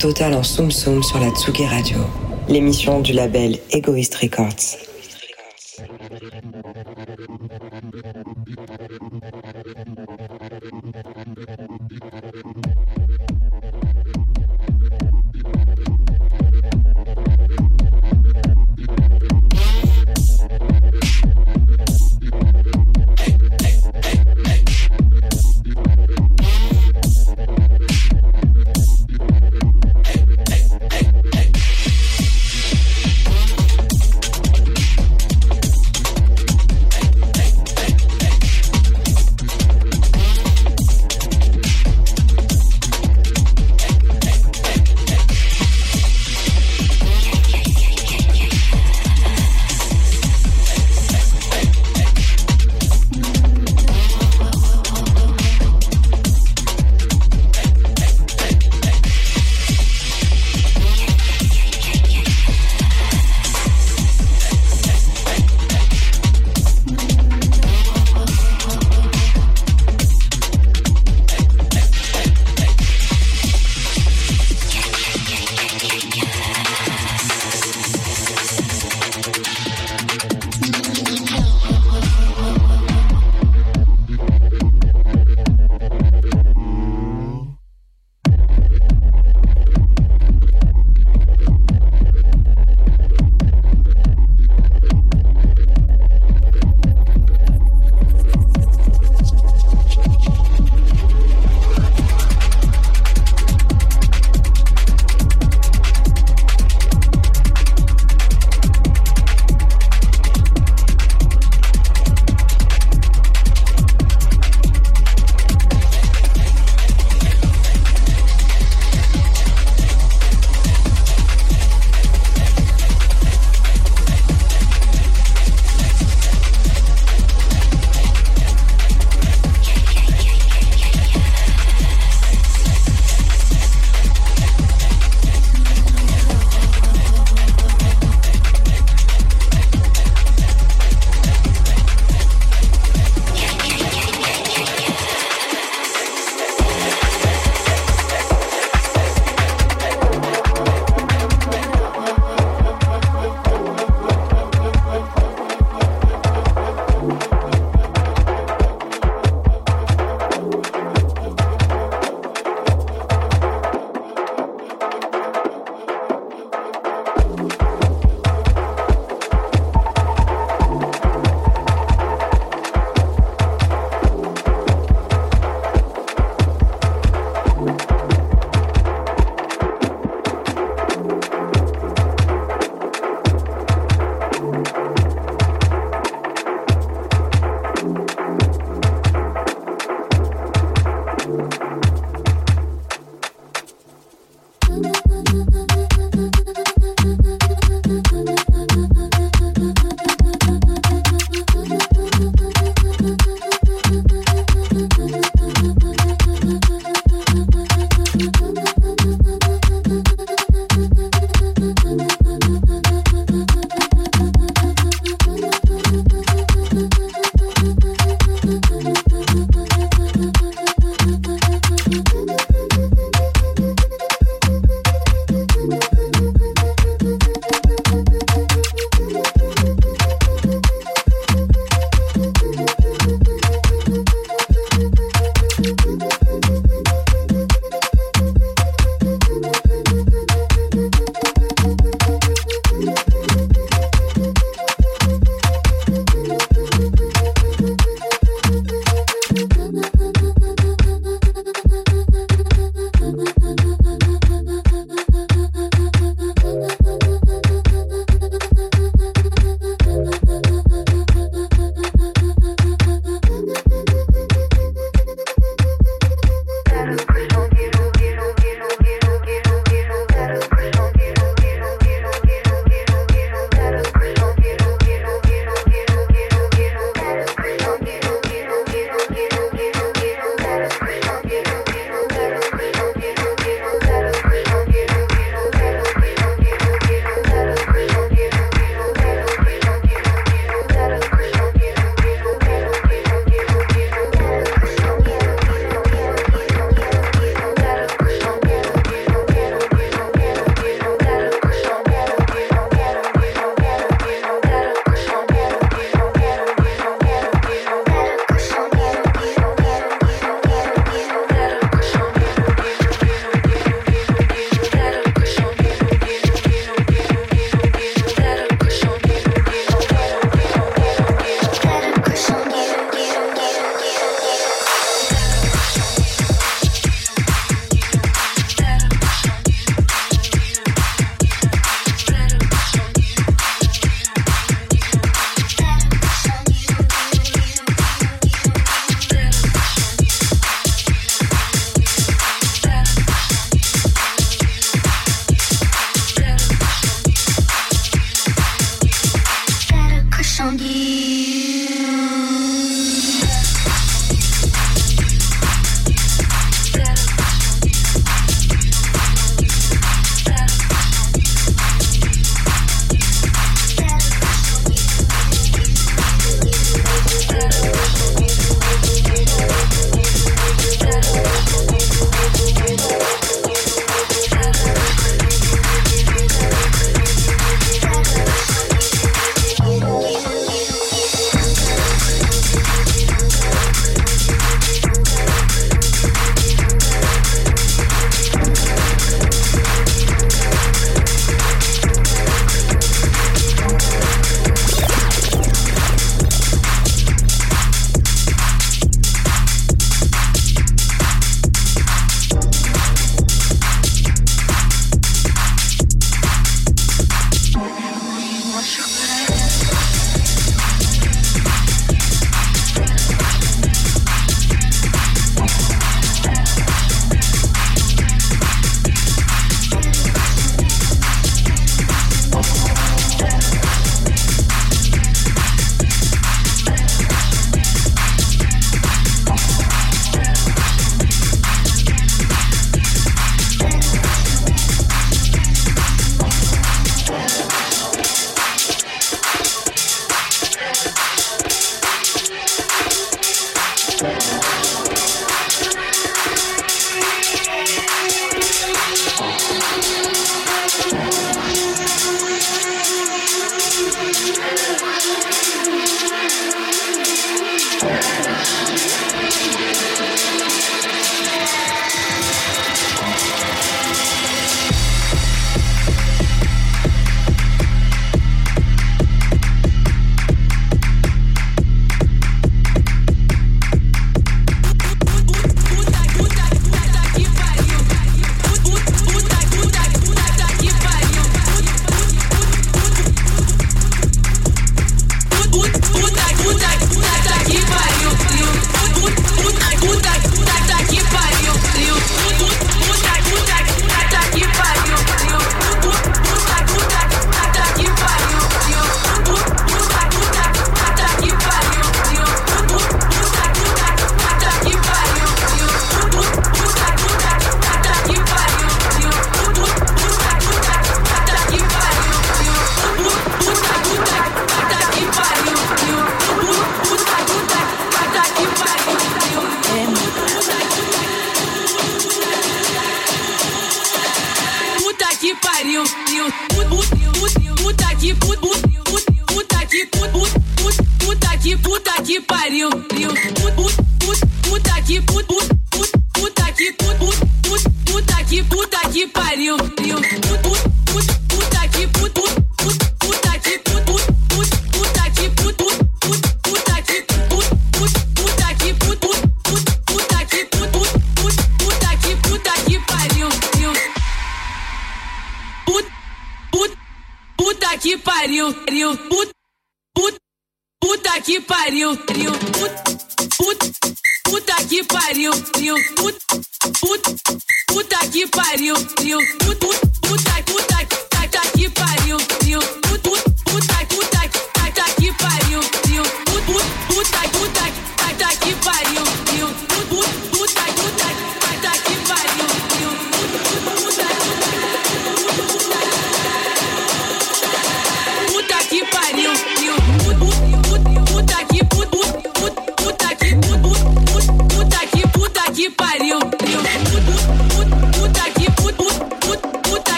Totale en Soum Soum sur la Tsugi Radio. L'émission du label Egoist Records.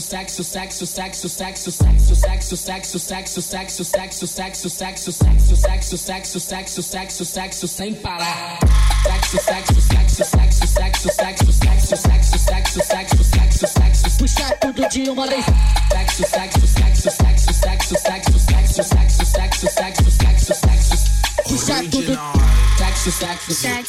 saxo saxo saxo saxo saxo saxo saxo saxo saxo saxo saxo saxo saxo saxo saxo saxo saxo saxo saxo sem parar saxo saxo saxo saxo saxo saxo saxo saxo saxo saxo saxo saxo puxar tudo de uma vez saxo saxo saxo saxo saxo saxo saxo saxo saxo saxo saxo saxo puxar tudo saxo saxo saxo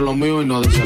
lo mío y nos desatacamos.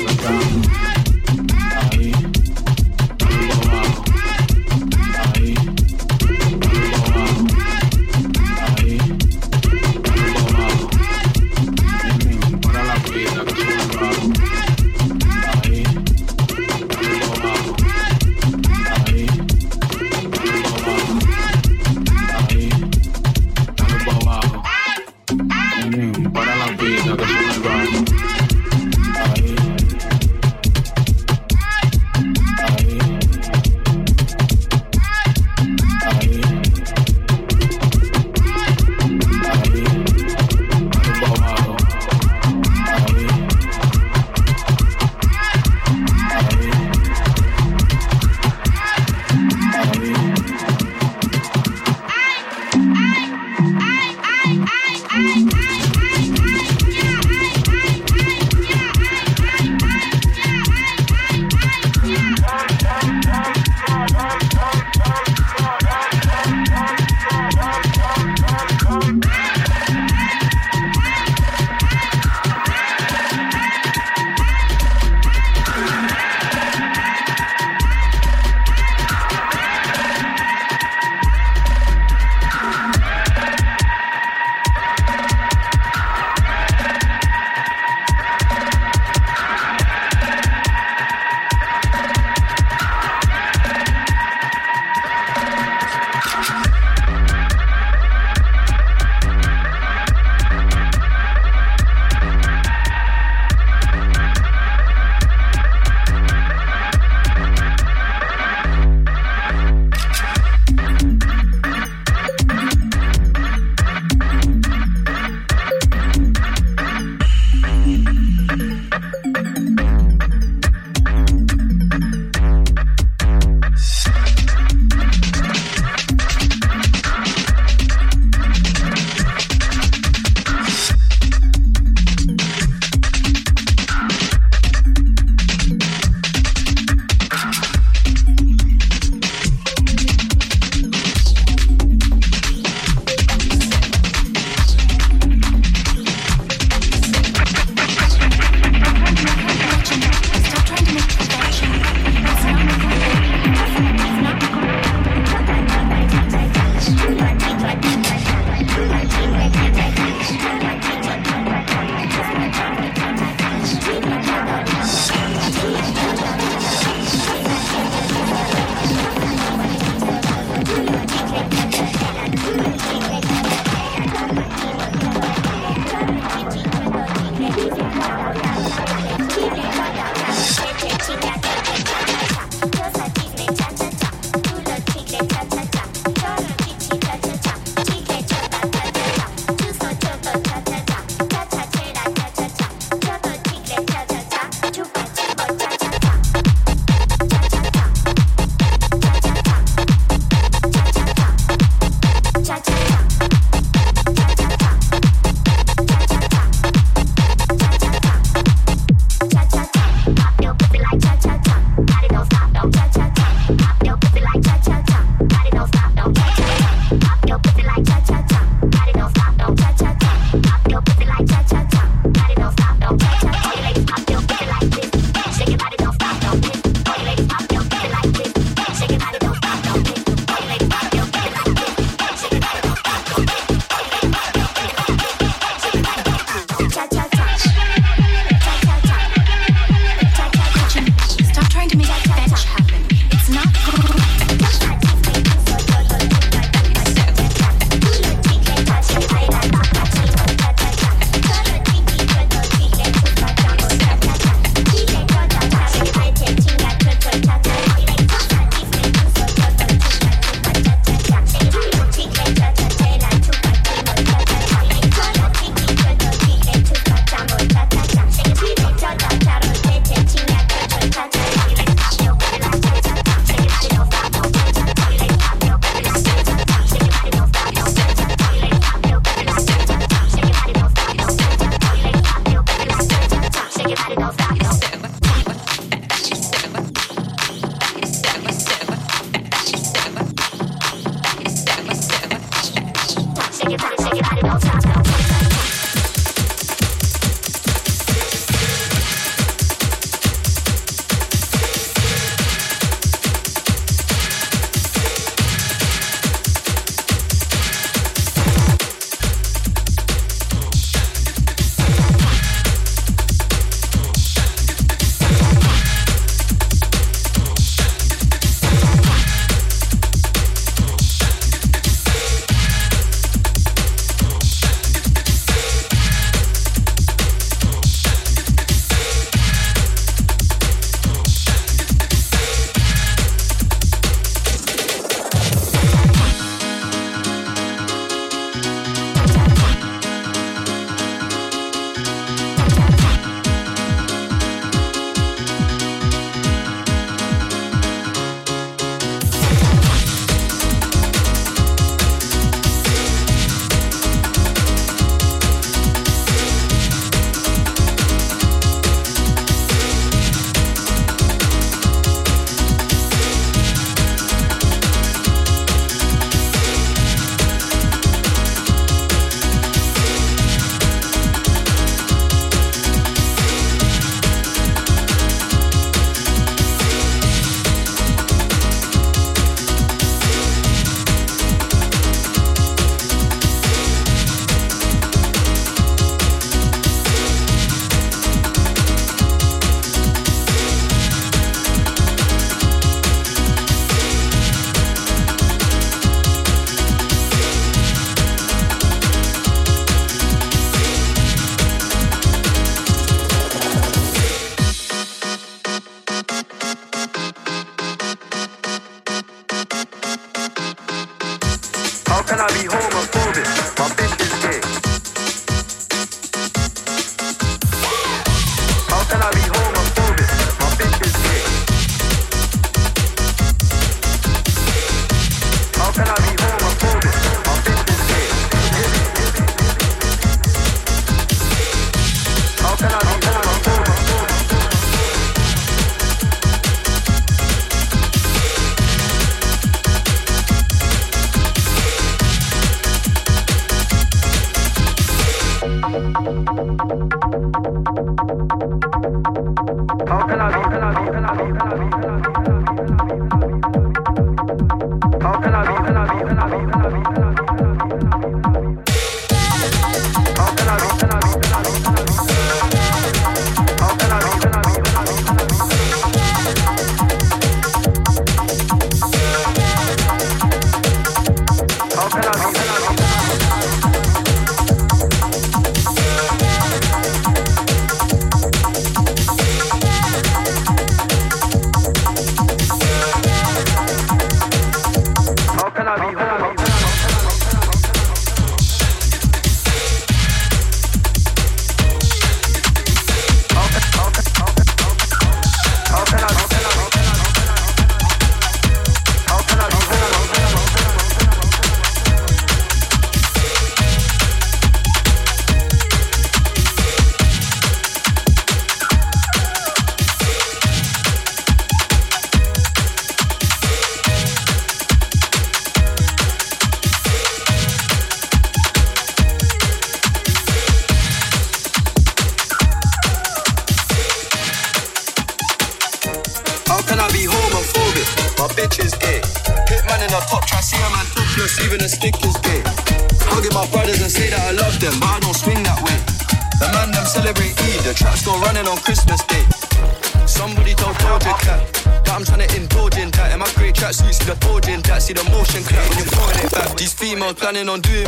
kan on nou?